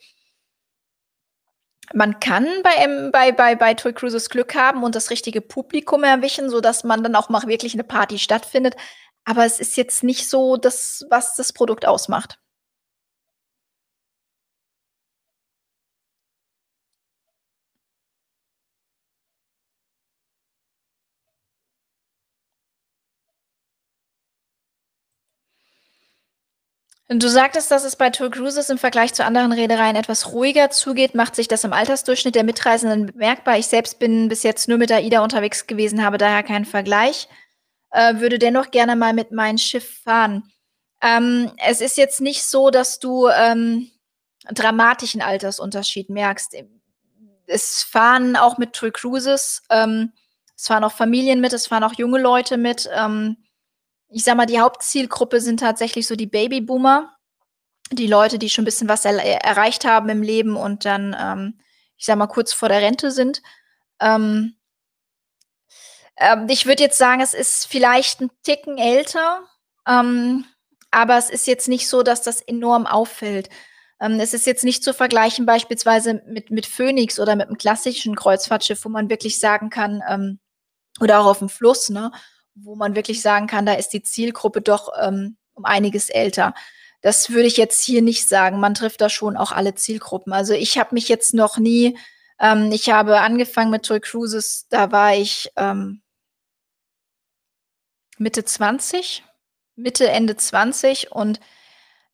man kann bei bei bei bei TUI Cruises Glück haben und das richtige Publikum erwischen, sodass man dann auch mal wirklich 'ne Party stattfindet. Aber es ist jetzt nicht so das, was das Produkt ausmacht. Du sagtest, dass es bei TUI Cruises im Vergleich zu anderen Reedereien etwas ruhiger zugeht. Macht sich das im Altersdurchschnitt der Mitreisenden bemerkbar? Ich selbst bin bis jetzt nur mit AIDA unterwegs gewesen, habe daher keinen Vergleich, äh, würde dennoch gerne mal mit meinem Schiff fahren. Ähm, es ist jetzt nicht so, dass du, ähm, dramatischen Altersunterschied merkst. Es fahren auch mit TUI Cruises ähm, es fahren auch Familien mit, es fahren auch junge Leute mit. Ähm, ich sage mal, die Hauptzielgruppe sind tatsächlich so die Babyboomer, die Leute, die schon bisschen was erl erreicht haben im Leben und dann, ähm, ich sage mal, kurz vor der Rente sind. Ähm ähm, ich würde jetzt sagen, es ist vielleicht 'n Ticken älter, ähm, aber es ist jetzt nicht so, dass das enorm auffällt. Ähm, es ist jetzt nicht zu vergleichen beispielsweise mit mit Phoenix oder mit 'nem klassischen Kreuzfahrtschiff, wo man wirklich sagen kann, ähm oder auch auf'm Fluss, ne, wo man wirklich sagen kann, da ist die Zielgruppe doch, ähm, um einiges älter. Das würde ich jetzt hier nicht sagen. Man trifft da schon auch alle Zielgruppen. Also, ich habe mich jetzt noch nie ähm, ich habe angefangen mit TUI Cruises, da war ich, ähm Mitte 20, Mitte, Ende 20 und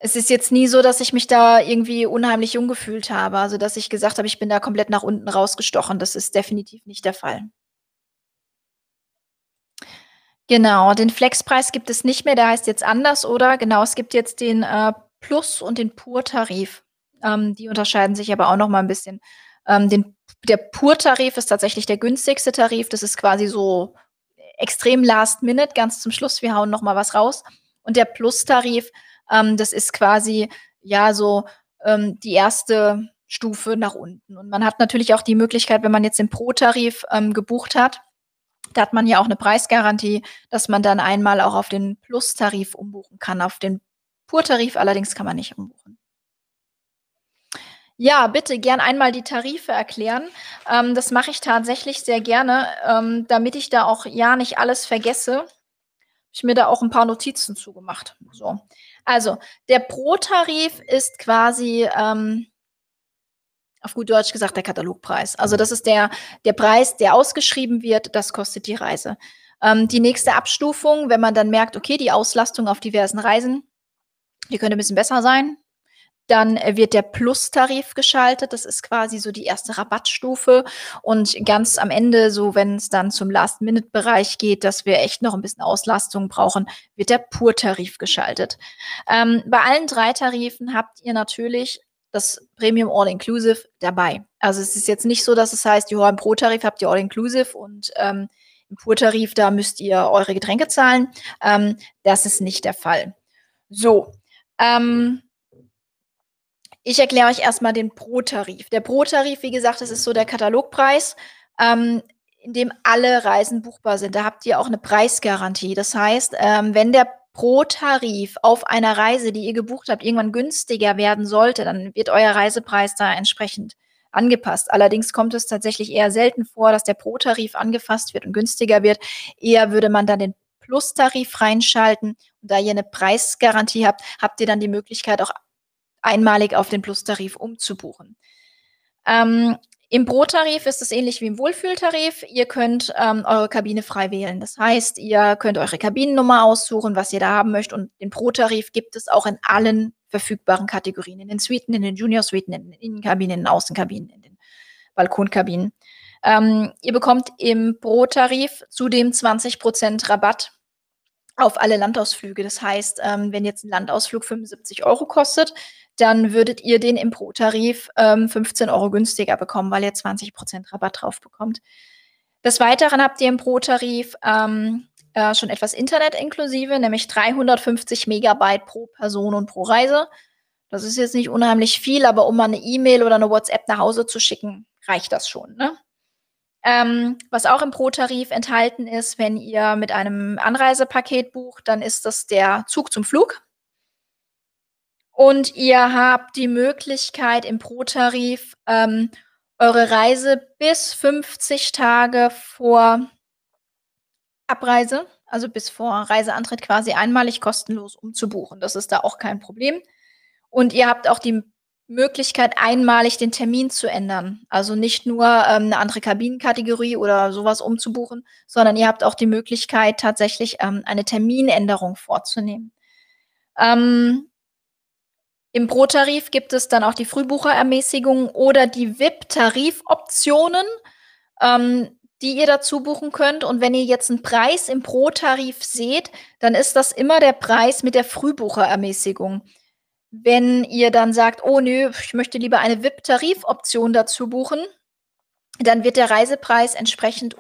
Es ist jetzt nie so, dass ich mich da irgendwie unheimlich jung gefühlt habe. Also, dass ich gesagt habe, ich bin da komplett nach unten rausgestochen. Das ist definitiv nicht der Fall. Genau, den Flexpreis gibt es nicht mehr, der heißt jetzt anders, oder? Genau, es gibt jetzt den, äh, Plus und den Pur-Tarif. Ähm, die unterscheiden sich aber auch noch mal 'n bisschen. Ähm, den der Pur-Tarif ist tatsächlich der günstigste Tarif. Das ist quasi so extrem last minute, ganz zum Schluss. Wir hauen noch mal was raus. Und der Plus-Tarif, ähm, das ist quasi, ja, so, ähm, die erste Stufe nach unten. Und man hat natürlich auch die Möglichkeit, wenn man jetzt den Pro-Tarif, ähm, gebucht hat, da hat man ja auch 'ne Preisgarantie, dass man dann einmal auch auf den Plus-Tarif umbuchen kann. Auf den Pur-Tarif allerdings kann man nicht umbuchen. Ja, bitte gern einmal die Tarife erklären. Ähm, das mache ich tatsächlich sehr gerne, ähm, damit ich da auch ja nicht alles vergesse, habe ich mir da auch 'n paar Notizen zu gemacht. So. Also, der Pro-Tarif ist quasi, ähm auf gut Deutsch gesagt, der Katalogpreis. Also, das ist der der Preis, der ausgeschrieben wird, das kostet die Reise. Ähm, die nächste Abstufung, wenn man dann merkt, okay, die Auslastung auf diversen Reisen, die könnte 'n bisschen besser sein, dann, wird der Plus-Tarif geschaltet. Das ist quasi so die erste Rabattstufe. Und ganz am Ende, so wenn's dann zum Last-Minute-Bereich geht, dass wir echt noch 'n bisschen Auslastung brauchen, wird der Pur-Tarif geschaltet. Ähm, bei allen 3 Tarifen habt ihr natürlich das Premium All-Inclusive dabei. Also, es ist jetzt nicht so, dass es heißt, ja, im Pro-Tarif habt ihr All-Inclusive und, ähm, im Pur-Tarif, da müsst ihr eure Getränke zahlen. Ähm, das ist nicht der Fall. So, ähm ich erkläre euch erst mal den Pro-Tarif. Der Pro-Tarif, wie gesagt, das ist so der Katalogpreis, ähm, in dem alle Reisen buchbar sind. Da habt ihr auch 'ne Preisgarantie. Das heißt, ähm, wenn der Pro-Tarif auf einer Reise, die ihr gebucht habt, irgendwann günstiger werden sollte, dann wird euer Reisepreis da entsprechend angepasst. Allerdings kommt es tatsächlich eher selten vor, dass der Pro-Tarif angefasst wird und günstiger wird. Eher würde man dann den Plus-Tarif reinschalten. Und da ihr 'ne Preisgarantie habt, habt ihr dann die Möglichkeit, auch einmalig auf den Plus-Tarif umzubuchen. Ähm, im Pro-Tarif ist es ähnlich wie im Wohlfühltarif. Ihr könnt, ähm, eure Kabine frei wählen. Das heißt, ihr könnt eure Kabinennummer aussuchen, was ihr da haben möchtet. Und den Pro-Tarif gibt es auch in allen verfügbaren Kategorien. In den Suiten, in den Junior-Suiten, in den Innenkabinen, in den Außenkabinen, in den Balkonkabinen. Ähm, ihr bekommt im Pro-Tarif zudem 20% Rabatt auf alle Landausflüge. Das heißt, ähm, wenn jetzt 'n Landausflug 75 € kostet, dann würdet ihr den im Pro-Tarif, ähm, 15 € günstiger bekommen, weil ihr 20% Rabatt drauf bekommt. Des Weiteren habt ihr im Pro-Tarif, ähm, äh, schon etwas Internet inklusive, nämlich 350 Megabyte pro Person und pro Reise. Das ist jetzt nicht unheimlich viel, aber um mal 'ne E-Mail oder 'ne WhatsApp nach Hause zu schicken, reicht das schon, ne? Ähm, was auch im Pro-Tarif enthalten ist, wenn ihr mit einem Anreisepaket bucht, dann ist das der Zug zum Flug. Und ihr habt die Möglichkeit im Pro-Tarif, ähm, eure Reise bis 50 Tage vor Abreise, also bis vor Reiseantritt quasi einmalig kostenlos umzubuchen. Das ist da auch kein Problem. Und ihr habt auch die Möglichkeit, einmalig den Termin zu ändern. Also, nicht nur, ähm, 'ne andere Kabinenkategorie oder so was umzubuchen, sondern ihr habt auch die Möglichkeit, tatsächlich, ähm, eine Terminänderung vorzunehmen. Ähm im Pro-Tarif gibt es dann auch die Frühbucherermäßigung oder die VIP-Tarifoptionen, ähm, die ihr dazu buchen könnt. Und wenn ihr jetzt 'n Preis im Pro-Tarif seht, dann ist das immer der Preis mit der Frühbucherermäßigung. Wenn ihr dann sagt: „Oh nö, ich möchte lieber eine VIP-Tarifoption dazu buchen“, dann wird der Reisepreis entsprechend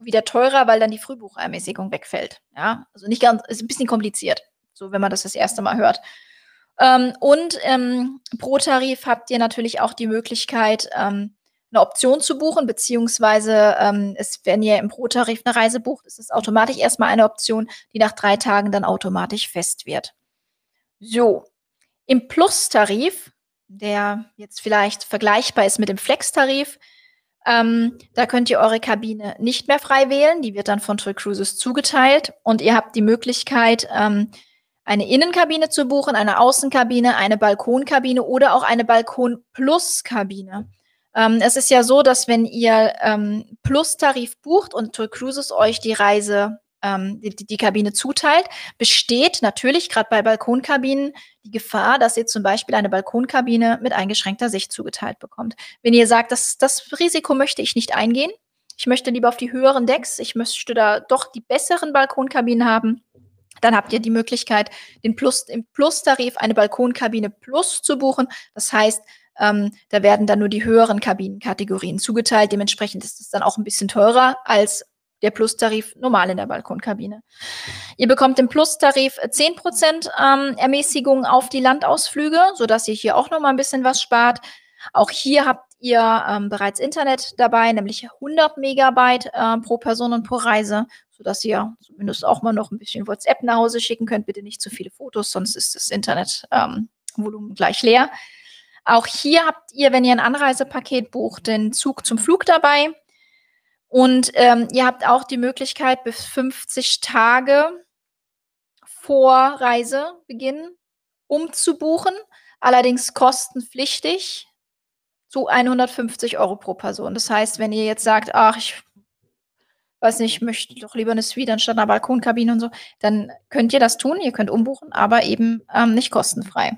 wieder teurer, weil dann die Frühbucherermäßigung wegfällt, ja? Also, nicht ganz ist 'n bisschen kompliziert, so wenn man das das 1. Mal hört. Ähm, und im Pro-Tarif habt ihr natürlich auch die Möglichkeit, ähm, 'ne Option zu buchen, beziehungsweise, ähm, es wenn ihr im Pro-Tarif 'ne Reise bucht, ist es automatisch erst mal eine Option, die nach 3 Tagen dann automatisch fest wird. So, im Plus-Tarif, der jetzt vielleicht vergleichbar ist mit dem Flex-Tarif, ähm, da könnt ihr eure Kabine nicht mehr frei wählen. Die wird dann von TUI Cruises zugeteilt und ihr habt die Möglichkeit, ähm, eine Innenkabine zu buchen, eine Außenkabine, eine Balkonkabine oder auch eine Balkon-Plus-Kabine. Ähm, es ist ja so, dass wenn ihr, ähm, Plus-Tarif bucht und TUI Cruises euch die Reise ähm, die, die Kabine zuteilt, besteht natürlich gerade bei Balkonkabinen die Gefahr, dass ihr zum Beispiel eine Balkonkabine mit eingeschränkter Sicht zugeteilt bekommt. Wenn ihr sagt, das, das Risiko möchte ich nicht eingehen, ich möchte lieber auf die höheren Decks, ich möchte da doch die besseren Balkonkabinen haben, dann habt ihr die Möglichkeit, den Plus, im Plus-Tarif eine Balkonkabine Plus zu buchen. Das heißt, ähm, da werden dann nur die höheren Kabinenkategorien zugeteilt. Dementsprechend ist es dann auch ein bisschen teurer als der Plus-Tarif normal in der Balkonkabine. Ihr bekommt im Plus-Tarif 10% ähm, Ermäßigung auf die Landausflüge, sodass ihr hier auch noch mal ein bisschen was spart. Auch hier habt ihr ähm, bereits Internet dabei, nämlich 100 Megabyte äh, pro Person und pro Reise, sodass ihr zumindest auch mal noch ein bisschen WhatsApp nach Hause schicken könnt. Bitte nicht zu viele Fotos, sonst ist das Internetvolumen ähm, gleich leer. Auch hier habt ihr, wenn ihr ein Anreisepaket bucht, den Zug zum Flug dabei. Und ähm, ihr habt auch die Möglichkeit, bis 50 Tage vor Reisebeginn umzubuchen, allerdings kostenpflichtig zu 150 Euro pro Person. Das heißt, wenn ihr jetzt sagt, ach, ich weiß nicht, ich möchte doch lieber eine Suite anstatt einer Balkonkabine und so, dann könnt ihr das tun, ihr könnt umbuchen, aber eben ähm, nicht kostenfrei.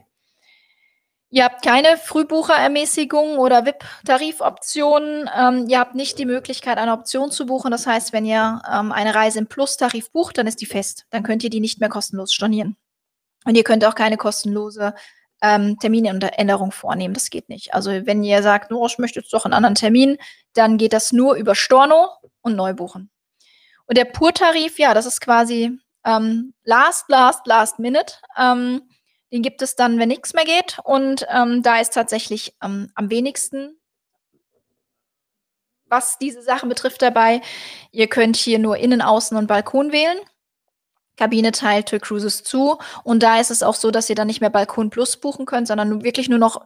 Ihr habt keine Frühbucherermäßigung oder VIP-Tarifoptionen. Ähm, ihr habt nicht die Möglichkeit, eine Option zu buchen. Das heißt, wenn ihr ähm, eine Reise im Plus-Tarif bucht, dann ist die fest. Dann könnt ihr die nicht mehr kostenlos stornieren. Und ihr könnt auch keine kostenlose ähm, Terminänderung vornehmen. Das geht nicht. Also wenn ihr sagt, oh, ich möchte jetzt doch einen anderen Termin, dann geht das nur über Storno und neu buchen. Und der Pur-Tarif, ja, das ist quasi ähm, last, last, last minute. Ähm, den gibt es dann, wenn nichts mehr geht. Und ähm, da ist tatsächlich ähm, am wenigsten, was diese Sachen betrifft, dabei. Ihr könnt hier nur Innen, Außen und Balkon wählen. Kabine teilt Tour Cruises zu. Und da ist es auch so, dass ihr dann nicht mehr Balkon Plus buchen könnt, sondern wirklich nur noch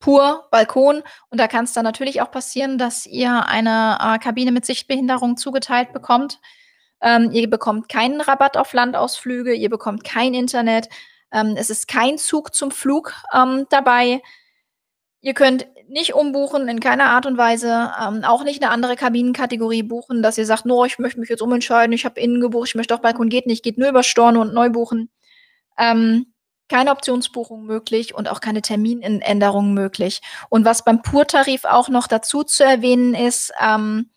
pur Balkon. Und da kann es dann natürlich auch passieren, dass ihr eine äh, Kabine mit Sichtbehinderung zugeteilt bekommt. Ähm, ihr bekommt keinen Rabatt auf Landausflüge, ihr bekommt kein Internet. Ähm, es ist kein Zug zum Flug ähm, dabei. Ihr könnt nicht umbuchen, in keiner Art und Weise. Ähm, auch nicht eine andere Kabinenkategorie buchen, dass ihr sagt, no, ich möchte mich jetzt umentscheiden, ich habe innen gebucht, ich möchte auch Balkon, geht nicht, geht nur über Storno und Neubuchen. Ähm, keine Optionsbuchung möglich und auch keine Terminänderung möglich. Und was beim Pur-Tarif auch noch dazu zu erwähnen ist, ähm,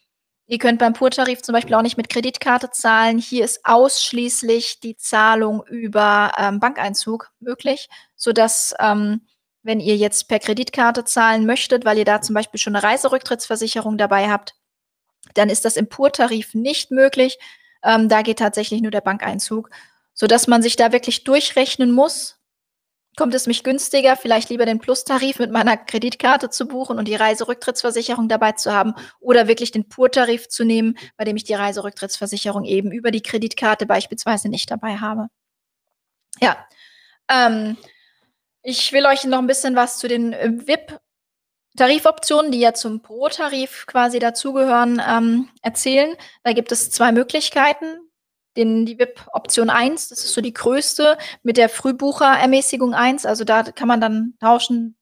ihr könnt beim Pur-Tarif zum Beispiel auch nicht mit Kreditkarte zahlen. Hier ist ausschließlich die Zahlung über ähm, Bankeinzug möglich, sodass ähm, wenn ihr jetzt per Kreditkarte zahlen möchtet, weil ihr da zum Beispiel schon eine Reiserücktrittsversicherung dabei habt, dann ist das im Pur-Tarif nicht möglich. Ähm, da geht tatsächlich nur der Bankeinzug, sodass man sich da wirklich durchrechnen muss. Kommt es mich günstiger, vielleicht lieber den Plus-Tarif mit meiner Kreditkarte zu buchen und die Reiserücktrittsversicherung dabei zu haben oder wirklich den Pur-Tarif zu nehmen, bei dem ich die Reiserücktrittsversicherung eben über die Kreditkarte beispielsweise nicht dabei habe. Ja, ähm, ich will euch noch ein bisschen was zu den äh, VIP-Tarifoptionen, die ja zum Pro-Tarif quasi dazugehören, ähm, erzählen. Da gibt es zwei Möglichkeiten. Den, die VIP-Option 1, das ist so die größte, mit der Frühbucherermäßigung 1. Also da kann man dann tauschen.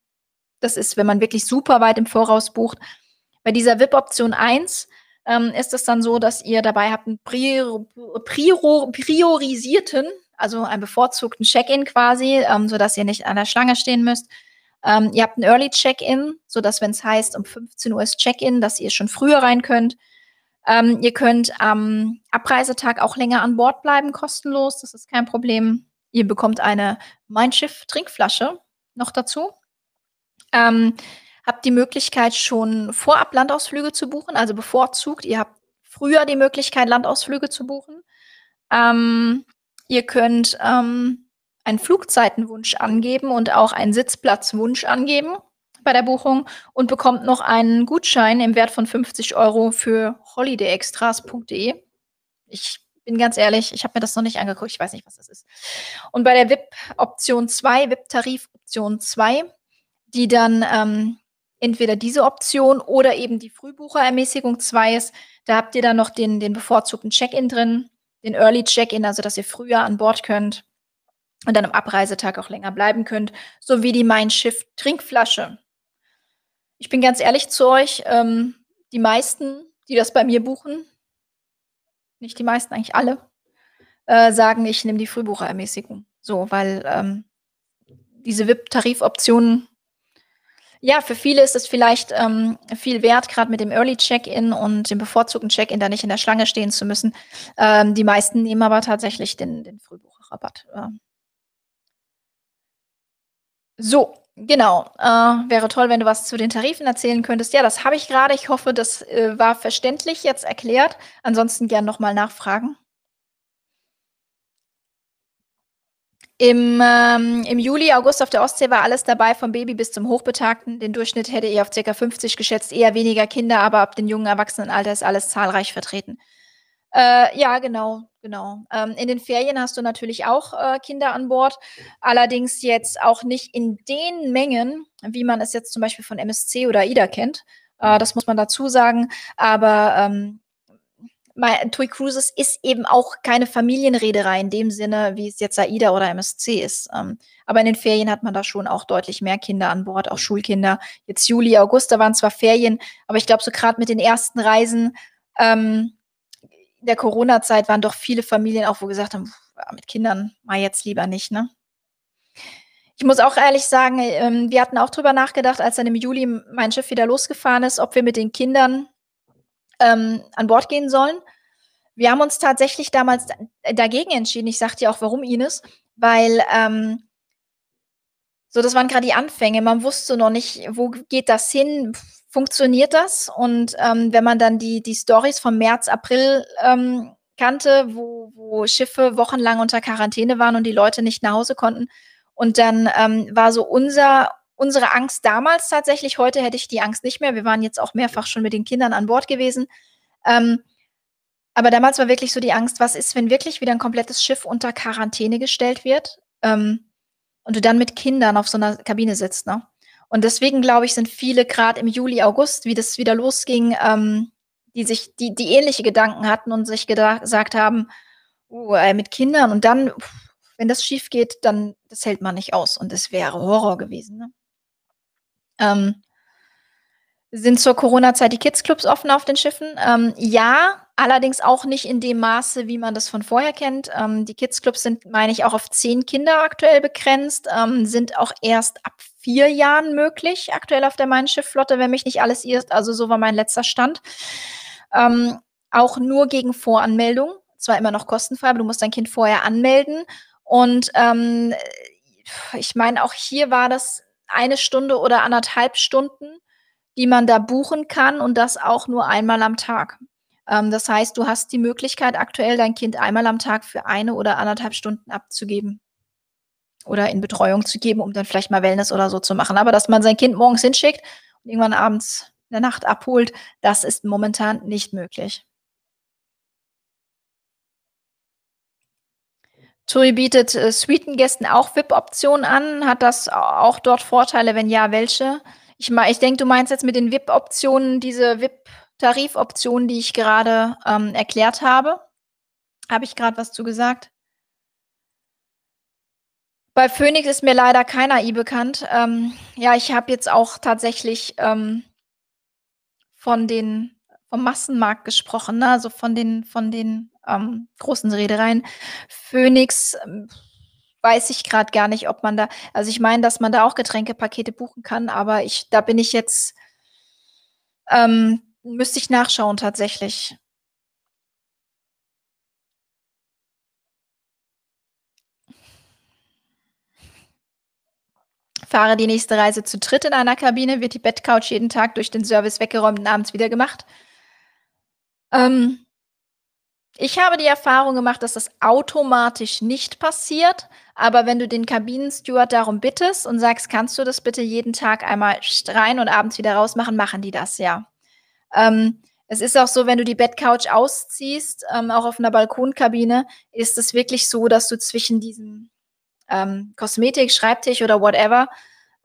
Das ist, wenn man wirklich super weit im Voraus bucht. Bei dieser VIP-Option 1 ähm, ist es dann so, dass ihr dabei habt einen prior, prior, priorisierten also einen bevorzugten Check-in quasi, ähm, sodass ihr nicht an der Schlange stehen müsst. Ähm, ihr habt ein Early Check-in, sodass, wenn es heißt, um 15 Uhr ist Check-in, dass ihr schon früher rein könnt. Ähm, ihr könnt am Abreisetag auch länger an Bord bleiben, kostenlos. Das ist kein Problem. Ihr bekommt eine Mindschiff-Trinkflasche noch dazu. Ähm, habt die Möglichkeit, schon vorab Landausflüge zu buchen, also bevorzugt. Ihr habt früher die Möglichkeit, Landausflüge zu buchen. Ähm, Ihr könnt ähm, einen Flugzeitenwunsch angeben und auch einen Sitzplatzwunsch angeben bei der Buchung und bekommt noch einen Gutschein im Wert von 50 Euro für holidayextras.de. Ich bin ganz ehrlich, ich habe mir das noch nicht angeguckt, ich weiß nicht, was das ist. Und bei der VIP-Option 2, VIP-Tarif-Option 2, die dann ähm, entweder diese Option oder eben die Frühbucherermäßigung 2 ist, da habt ihr dann noch den, den bevorzugten Check-in drin den Early Check-in, also dass ihr früher an Bord könnt und dann am Abreisetag auch länger bleiben könnt, sowie die Mein Schiff Trinkflasche. Ich bin ganz ehrlich zu euch, ähm, die meisten, die das bei mir buchen, nicht die meisten, eigentlich alle, äh, sagen, ich nehme die Frühbucherermäßigung. So, weil ähm, diese VIP-Tarifoptionen ja, für viele ist es vielleicht ähm, viel wert, gerade mit dem Early Check-in und dem bevorzugten Check-in da nicht in der Schlange stehen zu müssen. Ähm, die meisten nehmen aber tatsächlich den, den Frühbucherrabatt. Ähm. So, genau. Äh, wäre toll, wenn du was zu den Tarifen erzählen könntest. Ja, das habe ich gerade. Ich hoffe, das äh, war verständlich jetzt erklärt. Ansonsten gern nochmal nachfragen. Im, ähm, Im Juli, August auf der Ostsee war alles dabei, vom Baby bis zum Hochbetagten. Den Durchschnitt hätte ich auf ca. 50 geschätzt, eher weniger Kinder, aber ab dem jungen Erwachsenenalter ist alles zahlreich vertreten. Äh, ja, genau, genau. Ähm, in den Ferien hast du natürlich auch äh, Kinder an Bord, allerdings jetzt auch nicht in den Mengen, wie man es jetzt zum Beispiel von MSC oder AIDA kennt. Äh, das muss man dazu sagen. Aber ähm, TUI Cruises ist eben auch keine Familienreederei in dem Sinne, wie es jetzt AIDA oder MSC ist. Ähm, aber in den Ferien hat man da schon auch deutlich mehr Kinder an Bord, auch Schulkinder. Jetzt Juli, August, da waren zwar Ferien, aber ich glaube, so gerade mit den ersten Reisen ähm, in der Corona-Zeit waren doch viele Familien auch, wo gesagt haben, mit Kindern mal jetzt lieber nicht, ne? Ich muss auch ehrlich sagen, ähm, wir hatten auch drüber nachgedacht, als dann im Juli mein Schiff wieder losgefahren ist, ob wir mit den Kindern ähm, an Bord gehen sollen. Wir haben uns tatsächlich damals dagegen entschieden. Ich sagte dir auch, warum, Ines, weil ähm, so, das waren gerade die Anfänge. Man wusste noch nicht, wo geht das hin, funktioniert das? Und ähm, wenn man dann die, die Stories vom März, April ähm, kannte, wo, wo Schiffe wochenlang unter Quarantäne waren und die Leute nicht nach Hause konnten. Und dann ähm, war so unser, unsere Angst damals tatsächlich, heute hätte ich die Angst nicht mehr. Wir waren jetzt auch mehrfach schon mit den Kindern an Bord gewesen. Ähm, aber damals war wirklich so die Angst, was ist, wenn wirklich wieder ein komplettes Schiff unter Quarantäne gestellt wird ähm, und du dann mit Kindern auf so einer Kabine sitzt. Ne? Und deswegen, glaube ich, sind viele gerade im Juli, August, wie das wieder losging, ähm, die sich, die, die ähnliche Gedanken hatten und sich gesagt haben, uh, äh, mit Kindern und dann, wenn das schief geht, dann das hält man nicht aus. Und es wäre Horror gewesen. Ne? Ähm, sind zur Corona-Zeit die Kids-Clubs offen auf den Schiffen? Ähm, ja, allerdings auch nicht in dem Maße, wie man das von vorher kennt. Ähm, die Kids-Clubs sind, meine ich, auch auf zehn Kinder aktuell begrenzt, ähm, sind auch erst ab vier Jahren möglich, aktuell auf der Main-Schiff-Flotte, wenn mich nicht alles irrt. Also so war mein letzter Stand. Ähm, auch nur gegen Voranmeldung. Zwar immer noch kostenfrei, aber du musst dein Kind vorher anmelden. Und ähm, ich meine, auch hier war das eine Stunde oder anderthalb Stunden, die man da buchen kann und das auch nur einmal am Tag. Ähm, das heißt, du hast die Möglichkeit, aktuell dein Kind einmal am Tag für eine oder anderthalb Stunden abzugeben oder in Betreuung zu geben, um dann vielleicht mal Wellness oder so zu machen. Aber dass man sein Kind morgens hinschickt und irgendwann abends in der Nacht abholt, das ist momentan nicht möglich. TUI bietet äh, Suitengästen auch VIP-Optionen an. Hat das auch dort Vorteile? Wenn ja, welche? Ich, ich denke, du meinst jetzt mit den VIP-Optionen diese VIP-Tarifoptionen, die ich gerade ähm, erklärt habe. Habe ich gerade was zu gesagt? Bei Phoenix ist mir leider kein AI bekannt. Ähm, ja, ich habe jetzt auch tatsächlich ähm, von den vom Massenmarkt gesprochen, ne? also von den von den ähm, großen Reedereien. Phoenix ähm, weiß ich gerade gar nicht, ob man da, also ich meine, dass man da auch Getränkepakete buchen kann, aber ich, da bin ich jetzt, ähm, müsste ich nachschauen tatsächlich. Fahre die nächste Reise zu dritt in einer Kabine, wird die Bettcouch jeden Tag durch den Service weggeräumt und abends wieder gemacht. Ähm, ich habe die Erfahrung gemacht, dass das automatisch nicht passiert. Aber wenn du den Kabinensteward darum bittest und sagst, kannst du das bitte jeden Tag einmal rein und abends wieder rausmachen, machen die das, ja. Ähm, es ist auch so, wenn du die Bettcouch ausziehst, ähm, auch auf einer Balkonkabine, ist es wirklich so, dass du zwischen diesem ähm, Kosmetik, Schreibtisch oder whatever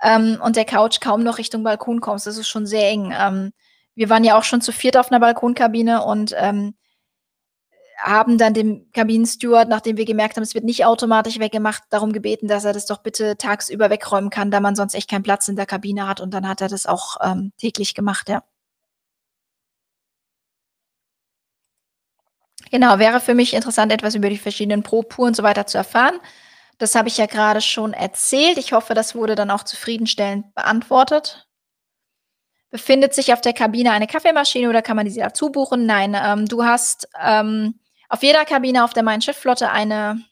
ähm, und der Couch kaum noch Richtung Balkon kommst. Das ist schon sehr eng. Ähm, wir waren ja auch schon zu viert auf einer Balkonkabine und ähm, haben dann dem Kabinensteward, nachdem wir gemerkt haben, es wird nicht automatisch weggemacht, darum gebeten, dass er das doch bitte tagsüber wegräumen kann, da man sonst echt keinen Platz in der Kabine hat. Und dann hat er das auch ähm, täglich gemacht, ja. Genau, wäre für mich interessant, etwas über die verschiedenen Brotpuren und so weiter zu erfahren. Das habe ich ja grade schon erzählt. Ich hoffe, das wurde dann auch zufriedenstellend beantwortet. Befindet sich auf der Kabine eine Kaffeemaschine oder kann man diese dazu buchen? Nein, ähm, du hast, ähm, auf jeder Kabine auf der Mein Schiff Flotte eine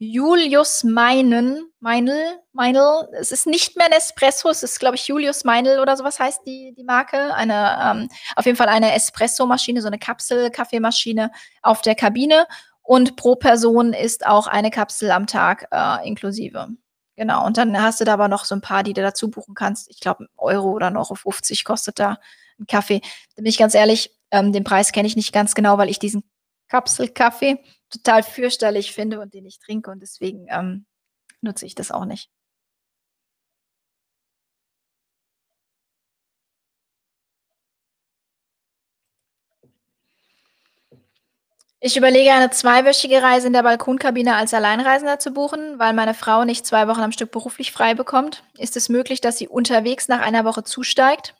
Julius Meinen Meinl Meinl. Es ist nicht mehr Nespresso, es ist, glaube ich, Julius Meinl oder so was heißt die die Marke. Eine, ähm auf jeden Fall eine Espressomaschine, so 'ne Kapsel-Kaffeemaschine auf der Kabine und pro Person ist auch eine Kapsel am Tag, äh, inklusive. Genau, und dann hast du da aber noch so 'n paar, die du dazu buchen kannst. Ich glaube, Euro oder 1,50 € kostet da 'n Kaffee. Bin ich ganz ehrlich, ähm, den Preis kenne ich nicht ganz genau, weil ich diesen Kapselkaffee total fürchterlich finde und den nicht trinke und deswegen, ähm, nutze ich das auch nicht. Ich überlege, eine zweiwöchige Reise in der Balkonkabine als Alleinreisender zu buchen, weil meine Frau nicht 2 Wochen am Stück beruflich frei bekommt. Ist es möglich, dass sie unterwegs nach einer Woche zusteigt?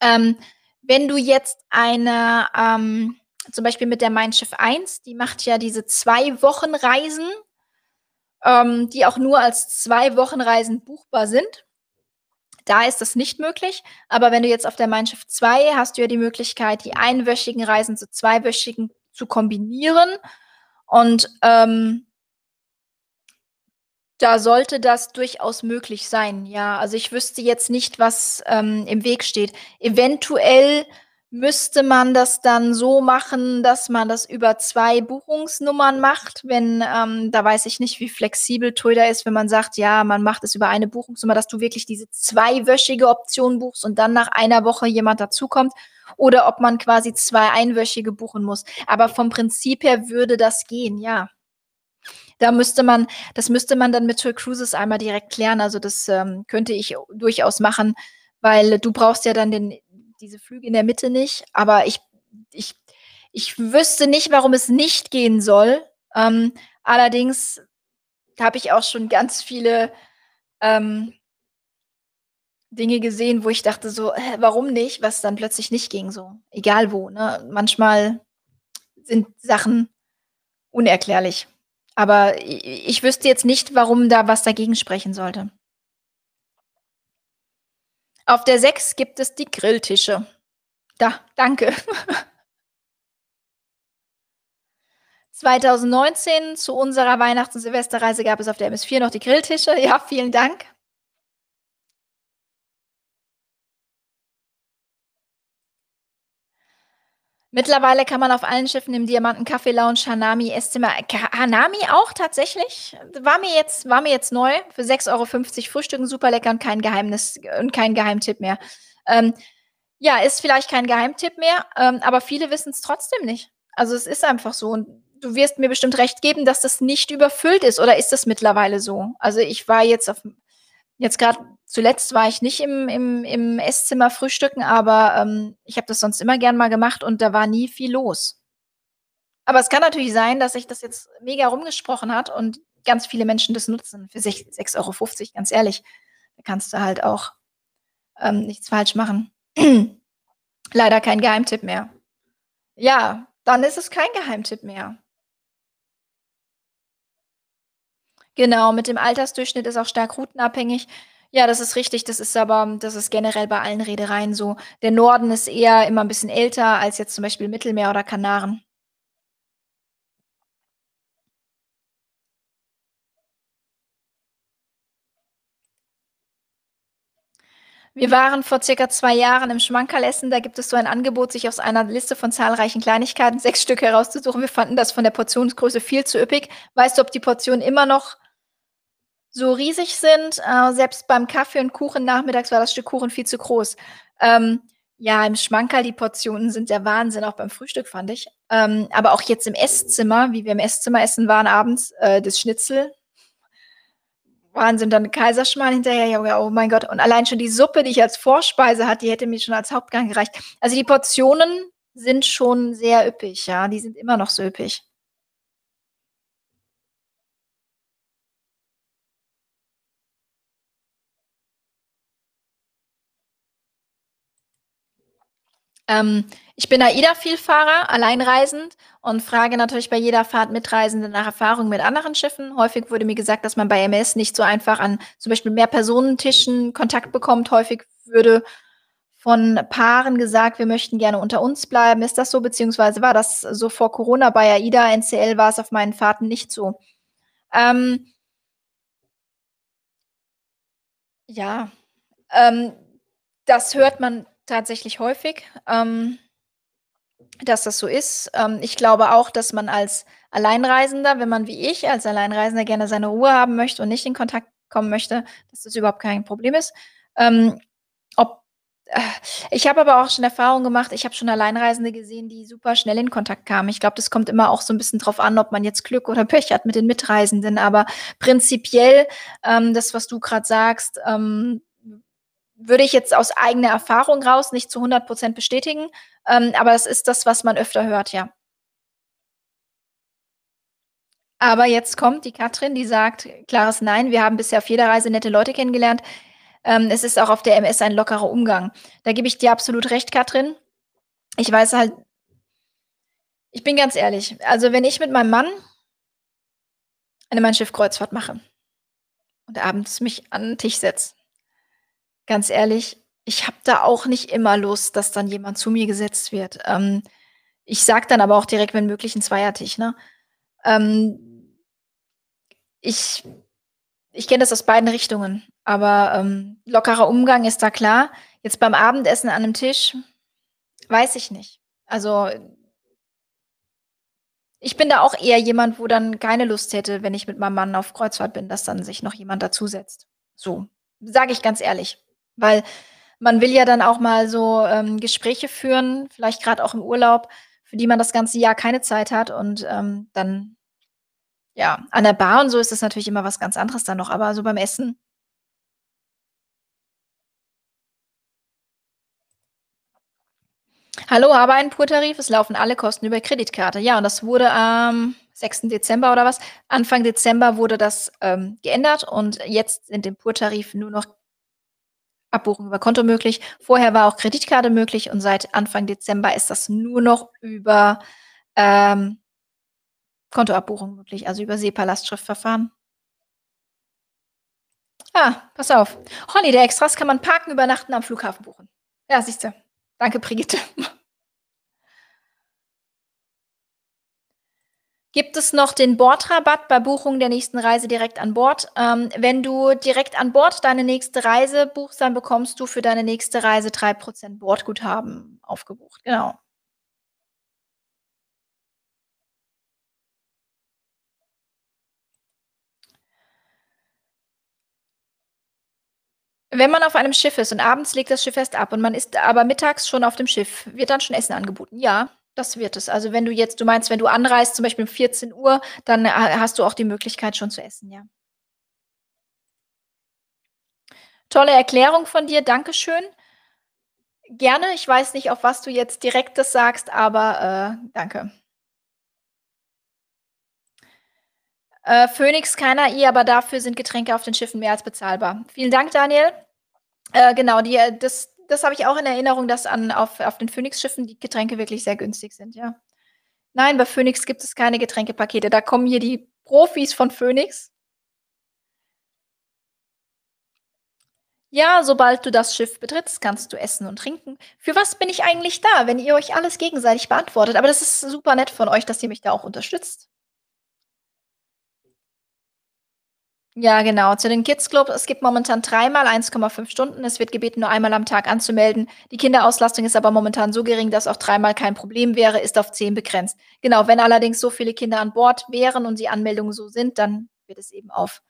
Ähm, wenn du jetzt eine, ähm zum Beispiel mit der Mein Schiff 1, die macht ja diese 2-Wochen-Reisen, ähm, die auch nur als 2-Wochen-Reisen buchbar sind. Da ist das nicht möglich, aber wenn du jetzt auf der Mein Schiff 2 hast du ja die Möglichkeit, die einwöchigen Reisen zu zweiwöchigen zu kombinieren und, ähm da sollte das durchaus möglich sein, ja. Also, ich wüsste jetzt nicht, was, ähm, im Weg steht. Eventuell müsste man das dann so machen, dass man das über 2 Buchungsnummern macht, wenn, ähm da weiß ich nicht, wie flexibel da ist, wenn man sagt, ja, man macht es über eine Buchungsnummer, dass du wirklich diese zweiwöchige Option buchst und dann nach einer Woche jemand dazukommt oder ob man quasi 2 einwöchige buchen muss. Aber vom Prinzip her würde das gehen, ja. Da müsste man das müsste man dann mit TUI Cruises einmal direkt klären. Also, das, ähm, könnte ich durchaus machen, weil du brauchst ja dann den diese Flüge in der Mitte nicht. Aber ich ich ich wüsste nicht, warum es nicht gehen soll. Ähm, allerdings habe ich auch schon ganz viele, ähm Dinge gesehen, wo ich dachte so: „Hä, warum nicht?“ Was dann plötzlich nicht ging so, egal wo, ne? Manchmal sind Sachen unerklärlich. Aber i ich wüsste jetzt nicht, warum da was dagegen sprechen sollte. Auf der 6 gibt es die Grilltische. Da, danke. 2019 zu unserer Weihnachts und Silvesterreise gab es auf der MS 4 noch die Grilltische. Ja, vielen Dank. Mittlerweile kann man auf allen Schiffen im Diamanten Kaffee Lounge, Hanami, Esszimmer Hanami auch tatsächlich? War mir jetzt war mir jetzt neu, für 6,50 € frühstücken, super lecker und kein Geheimnis und kein Geheimtipp mehr. Ähm, ja, ist vielleicht kein Geheimtipp mehr, ähm, aber viele wissen's trotzdem nicht. Also, es ist einfach so und du wirst mir bestimmt recht geben, dass das nicht überfüllt ist oder ist das mittlerweile so? Also, ich war jetzt auf'm jetzt grad zuletzt war ich nicht im im im Esszimmer frühstücken, aber, ähm, ich habe das sonst immer gern mal gemacht und da war nie viel los. Aber es kann natürlich sein, dass sich das jetzt mega rumgesprochen hat und ganz viele Menschen das nutzen für sech 6,50 €, ganz ehrlich. Da kannst du halt auch, ähm, nichts falsch machen. Leider kein Geheimtipp mehr. Ja, dann ist es kein Geheimtipp mehr. Genau, mit dem Altersdurchschnitt ist auch stark routenabhängig. Ja, das ist richtig, das ist aber das ist generell bei allen Reedereien so. Der Norden ist eher immer 'n bisschen älter als jetzt zum Beispiel Mittelmeer oder Kanaren. Wir waren vor circa 2 Jahren im Schmankerl essen. Da gibt es so ein Angebot, sich aus einer Liste von zahlreichen Kleinigkeiten 6 Stück herauszusuchen. Wir fanden das von der Portionsgröße viel zu üppig. Weißt du, ob die Portionen immer noch so riesig sind? Äh, selbst beim Kaffee und Kuchen nachmittags war das Stück Kuchen viel zu groß. Ähm, ja, im Schmankerl, die Portionen sind der Wahnsinn, auch beim Frühstück, fand ich. Ähm, aber auch jetzt im Esszimmer, wie wir im Esszimmer essen waren abends, äh, das Schnitzel Wahnsinn, dann Kaiserschmarrn hinterher, oh mein Gott. Und allein schon die Suppe, die ich als Vorspeise hatte, die hätte mir schon als Hauptgang gereicht. Also, die Portionen sind schon sehr üppig, ja, die sind immer noch so üppig. Ähm, ich bin AIDA-Vielfahrer, alleinreisend und frage natürlich bei jeder Fahrt Mitreisende nach Erfahrungen mit anderen Schiffen. Häufig wurde mir gesagt, dass man bei MS nicht so einfach an zum Beispiel Mehrpersonentischen Kontakt bekommt. Häufig würde von Paaren gesagt, wir möchten gerne unter uns bleiben. Ist das so? Beziehungsweise war das so vor Corona bei AIDA? NCL war es auf meinen Fahrten nicht so. Ähm, ja, ähm, das hört man tatsächlich häufig, ähm, dass das so ist. Ähm, ich glaube auch, dass man als Alleinreisender, wenn man wie ich als Alleinreisender gerne seine Ruhe haben möchte und nicht in Kontakt kommen möchte, dass das überhaupt kein Problem ist. Ähm, ob äh, ich habe aber auch schon Erfahrungen gemacht, ich habe schon Alleinreisende gesehen, die super schnell in Kontakt kamen. Ich glaube, das kommt immer auch so 'n bisschen drauf an, ob man jetzt Glück oder Pech hat mit den Mitreisenden. Aber prinzipiell, ähm, das, was du grad sagst, ähm, würde ich jetzt aus eigener Erfahrung raus nicht zu 100% bestätigen, ähm, aber es ist das, was man öfter hört, ja. Aber jetzt kommt die Katrin, die sagt klares Nein. Wir haben bisher auf jeder Reise nette Leute kennengelernt. Ähm, es ist auch auf der MS ein lockerer Umgang. Da gebe ich dir absolut recht, Katrin. Ich weiß halt ich bin ganz ehrlich, also, wenn ich mit meinem Mann eine Mein Schiff-Kreuzfahrt mache und abends mich an 'n Tisch setze ganz ehrlich, ich habe da auch nicht immer Lust, dass dann jemand zu mir gesetzt wird. Ähm, ich sage dann aber auch direkt, wenn möglich 'n Zweiertisch, ne? Ähm ich ich kenne das aus beiden Richtungen, aber, ähm, lockerer Umgang ist da klar. Jetzt beim Abendessen an 'nem Tisch, weiß ich nicht. Also ich bin da auch eher jemand, wo dann keine Lust hätte, wenn ich mit meinem Mann auf Kreuzfahrt bin, dass dann sich noch jemand dazusetzt. So, sage ich ganz ehrlich. Weil man will ja dann auch mal so, ähm, Gespräche führen, vielleicht grad auch im Urlaub, für die man das ganze Jahr keine Zeit hat und, ähm, dann ja, an der Bar und so ist das natürlich immer was ganz anderes dann noch, aber so beim Essen Hallo, habe einen Pur-Tarif, es laufen alle Kosten über Kreditkarte. Ja, und das wurde am 6. Dezember oder was Anfang Dezember wurde das, ähm, geändert und jetzt sind im Pur-Tarif nur noch Abbuchung über Konto möglich. Vorher war auch Kreditkarte möglich und seit Anfang Dezember ist das nur noch über, ähm, Kontoabbuchung möglich, also über SEPA-Lastschriftverfahren. Ah, pass auf. Holiday Extras kann man Parken, Übernachten am Flughafen buchen. Ja, siehst du. Danke, Brigitte. Gibt es noch den Bordrabatt bei Buchung der nächsten Reise direkt an Bord? Ähm, wenn du direkt an Bord deine nächste Reise buchst, dann bekommst du für deine nächste Reise 3 % Bordguthaben aufgebucht, genau. Wenn man auf einem Schiff ist und abends legt das Schiff erst ab und man ist aber mittags schon auf dem Schiff, wird dann schon Essen angeboten? Ja, das wird es. Also, wenn du jetzt du meinst, wenn du anreist, zum Beispiel um 14:00, dann ha hast du auch die Möglichkeit, schon zu essen, ja. Tolle Erklärung von dir, Dankeschön. Gerne, ich weiß nicht, auf was du jetzt direkt das sagst, aber, äh, danke. Äh, Phoenix kein AI, aber dafür sind Getränke auf den Schiffen mehr als bezahlbar. Vielen Dank, Daniel. Äh, genau, die äh, das das habe ich auch in Erinnerung, dass an auf auf den Phoenix-Schiffen die Getränke wirklich sehr günstig sind, ja. Nein, bei Phoenix gibt es keine Getränkepakete. Da kommen hier die Profis von Phoenix Ja, sobald du das Schiff betrittst, kannst du essen und trinken. Für was bin ich eigentlich da, wenn ihr euch alles gegenseitig beantwortet? Aber das ist super nett von euch, dass ihr mich da auch unterstützt. Ja, genau. Zu den Kids Club, es gibt momentan dreimal 1,5 Stunden. Es wird gebeten, nur einmal am Tag anzumelden. Die Kinderauslastung ist aber momentan so gering, dass auch dreimal kein Problem wäre, ist auf 10 begrenzt. Genau, wenn allerdings so viele Kinder an Bord wären und die Anmeldungen so sind, dann wird es eben auf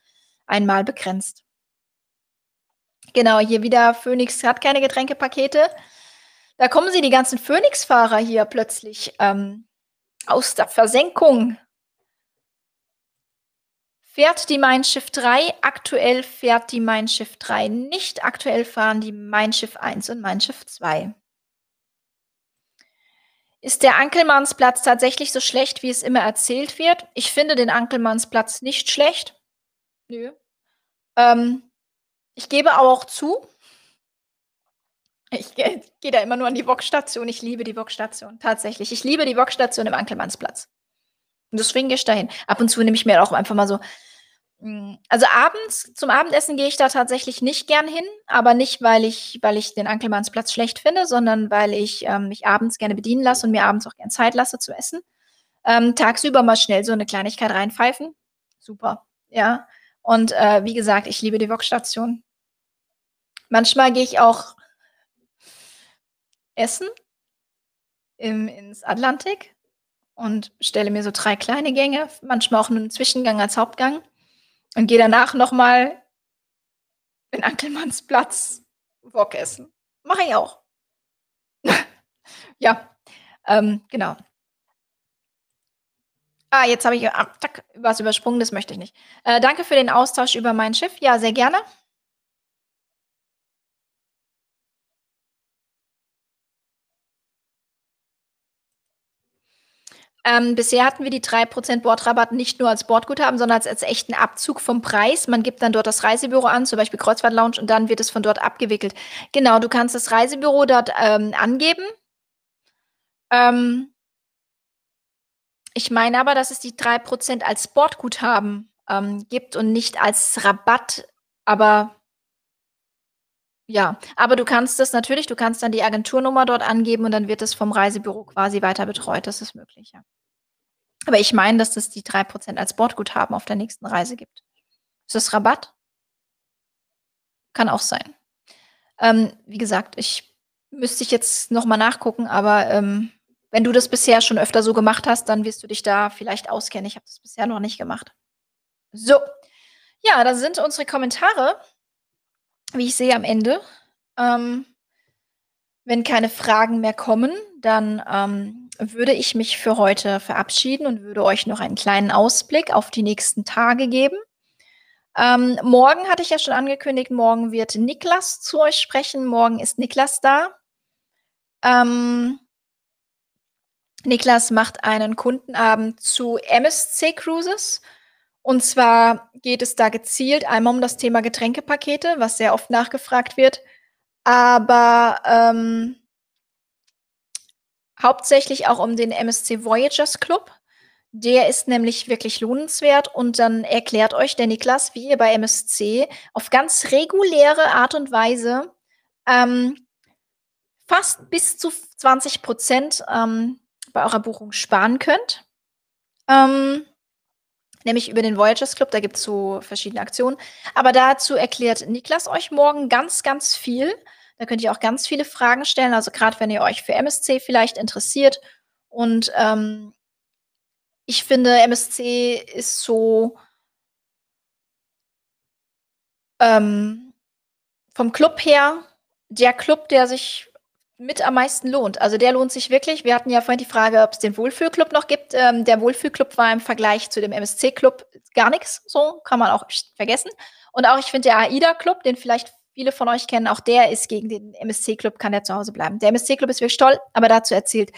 einmal begrenzt. Genau, hier wieder Phoenix hat keine Getränkepakete. Da kommen sie, die ganzen Phoenix-Fahrer hier plötzlich, ähm, aus der Versenkung. Fährt die Mein Schiff 3? Aktuell fährt die Mein Schiff 3 nicht. Aktuell fahren die Mein Schiff 1 und Mein Schiff 2. Ist der Ankelmannsplatz tatsächlich so schlecht, wie es immer erzählt wird? Ich finde den Ankelmannsplatz nicht schlecht. Nö. Ähm, ich gebe auch zu Ich gehe gehe da immer nur an die Wok-Station. Ich liebe die Wok-Station, tatsächlich. Ich liebe die Wok-Station im Ankelmannsplatz. Und deswegen gehe ich dahin. Ab und zu nehme ich mir auch einfach mal so hm, also abends zum Abendessen gehe ich da tatsächlich nicht gern hin, aber nicht, weil ich weil ich den Ankelmannsplatz schlecht finde, sondern weil ich, ähm, mich abends gerne bedienen lasse und mir abends auch gern Zeit lasse zu essen. Ähm, tagsüber mal schnell so 'ne Kleinigkeit reinpfeifen, super, ja. Und, äh, wie gesagt, ich liebe die Wok-Station. Manchmal gehe ich auch essen im ins Atlantik und bestelle mir so 3 kleine Gänge, manchmal auch nur 'n Zwischengang als Hauptgang und gehe danach noch mal in Ankelmannsplatz Wok essen. Mache ich auch. Ja, ähm, genau. Ah, jetzt habe ich ah, zack, was übersprungen, das möchte ich nicht. Äh, danke für den Austausch über mein Schiff. Ja, sehr gerne. Ähm, bisher hatten wir die 3 % Bordrabatt nicht nur als Bordguthaben, sondern als als echten Abzug vom Preis. Man gibt dann dort das Reisebüro an, zum Beispiel Kreuzfahrt-Lounge, und dann wird es von dort abgewickelt. Genau, du kannst das Reisebüro dort, ähm, angeben. Ähm ich meine aber, dass es die 3 % als Bordguthaben, ähm, gibt und nicht als Rabatt, aber ja, aber du kannst das natürlich du kannst dann die Agenturnummer dort angeben und dann wird das vom Reisebüro quasi weiter betreut. Das ist möglich, ja. Aber ich meine, dass das die 3 % als Bordguthaben auf der nächsten Reise gibt. Ist das Rabatt? Kann auch sein. Ähm, wie gesagt, ich müsste ich jetzt noch mal nachgucken, aber, ähm, wenn du das bisher schon öfter so gemacht hast, dann wirst du dich da vielleicht auskennen. Ich habe das bisher noch nicht gemacht. So, ja, da sind unsere Kommentare, wie ich sehe, am Ende. Ähm, wenn keine Fragen mehr kommen, dann, ähm, würde ich mich für heute verabschieden und würde euch noch einen kleinen Ausblick auf die nächsten Tage geben. Ähm, morgen hatte ich ja schon angekündigt, morgen wird Niklas zu euch sprechen. Morgen ist Niklas da. Ähm Niklas macht einen Kundenabend zu MSC Cruises. Und zwar geht es da gezielt einmal um das Thema Getränkepakete, was sehr oft nachgefragt wird, aber, ähm hauptsächlich auch um den MSC Voyagers Club. Der ist nämlich wirklich lohnenswert und dann erklärt euch der Niklas, wie ihr bei MSC auf ganz reguläre Art und Weise, ähm, fast bis zu f 20 %, ähm, bei eurer Buchung sparen könnt. Ähm, nämlich über den Voyagers Club, da gibt's so verschiedene Aktionen. Aber dazu erklärt Niklas euch morgen ganz, ganz viel. Da könnt ihr auch ganz viele Fragen stellen, also grad wenn ihr euch für MSC vielleicht interessiert. Und, ähm, ich finde, MSC ist so ähm, vom Club her der Club, der sich mit am meisten lohnt. Also, der lohnt sich wirklich. Wir hatten ja vorhin die Frage, ob's den Wohlfühlclub noch gibt. Ähm, der Wohlfühlclub war im Vergleich zu dem MSC-Club gar nix so, kann man auch vergessen. Und auch ich finde der AIDA-Club, den vielleicht viele von euch kennen, auch der ist gegen den MSC-Club kann der zu Hause bleiben. Der MSC-Club ist wirklich toll, aber dazu erzählt,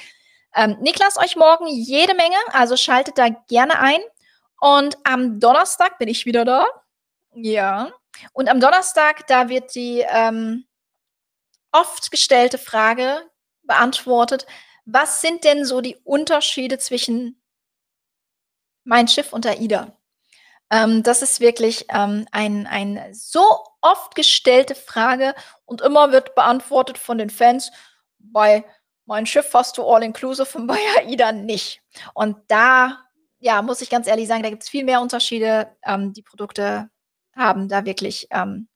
ähm, Niklas euch morgen jede Menge, also schaltet da gerne ein. Und am Donnerstag bin ich wieder da. Ja. Und am Donnerstag, da wird die, ähm oft gestellte Frage beantwortet: „Was sind denn so die Unterschiede zwischen Mein Schiff und AIDA?“ Ähm, das ist wirklich, ähm, ein ein so oft gestellte Frage und immer wird beantwortet von den Fans: „Bei Mein Schiff hast du all inclusive und bei AIDA nicht.“ Und da, ja, muss ich ganz ehrlich sagen, da gibt's viel mehr Unterschiede. Ähm, die Produkte haben da wirklich, ähm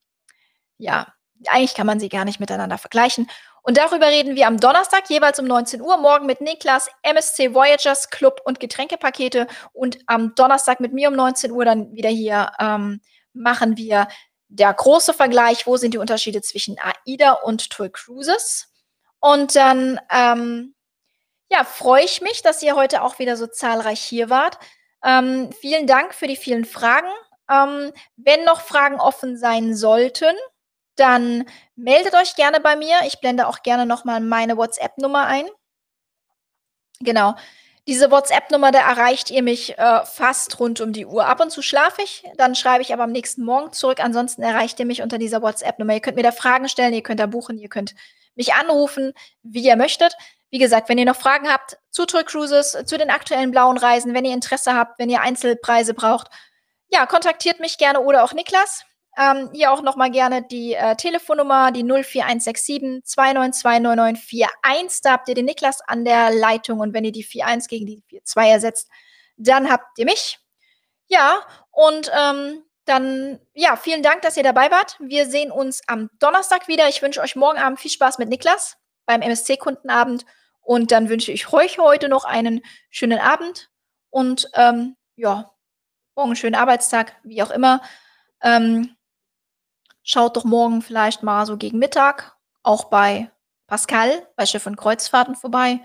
ja, eigentlich kann man sie gar nicht miteinander vergleichen. Und darüber reden wir am Donnerstag jeweils um 19:00 morgen mit Niklas, MSC Voyagers Club und Getränkepakete und am Donnerstag mit mir um 19:00 dann wieder hier, ähm, machen wir der große Vergleich, wo sind die Unterschiede zwischen AIDA und TUI Cruises. Und dann, ähm, ja, freue ich mich, dass ihr heute auch wieder so zahlreich hier wart. Ähm, vielen Dank für die vielen Fragen. Ähm, wenn noch Fragen offen sein sollten dann meldet euch gerne bei mir. Ich blende auch gerne noch mal meine WhatsApp-Nummer ein. Genau. Diese WhatsApp-Nummer, da erreicht ihr mich äh, fast rund um die Uhr. Ab und zu schlafe ich, dann schreibe ich aber am nächsten Morgen zurück. Ansonsten erreicht ihr mich unter dieser WhatsApp-Nummer. Ihr könnt mir da Fragen stellen, ihr könnt da buchen, ihr könnt mich anrufen, wie ihr möchtet. Wie gesagt, wenn ihr noch Fragen habt zu Tour Cruises, zu den aktuellen blauen Reisen, wenn ihr Interesse habt, wenn ihr Einzelpreise braucht, ja, kontaktiert mich gerne oder auch Niklas. Ähm, hier auch nochmal gerne die äh, Telefonnummer, die 04167 2929941. Da habt ihr den Niklas an der Leitung und wenn ihr die 41 gegen die 42 ersetzt, dann habt ihr mich. Ja, und ähm, dann, ja, vielen Dank, dass ihr dabei wart. Wir sehen uns am Donnerstag wieder. Ich wünsche euch morgen Abend viel Spaß mit Niklas beim MSC-Kundenabend. Und dann wünsche ich euch heute noch einen schönen Abend und ähm, ja, morgen einen schönen Arbeitstag, wie auch immer. Ähm, Schaut doch morgen vielleicht mal so gegen Mittag auch bei Pascal, bei Schiff und Kreuzfahrten vorbei.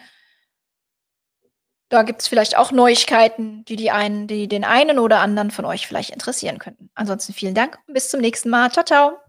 Da gibt es vielleicht auch Neuigkeiten, die, die, einen, die den einen oder anderen von euch vielleicht interessieren könnten. Ansonsten vielen Dank und bis zum nächsten Mal. Ciao, ciao.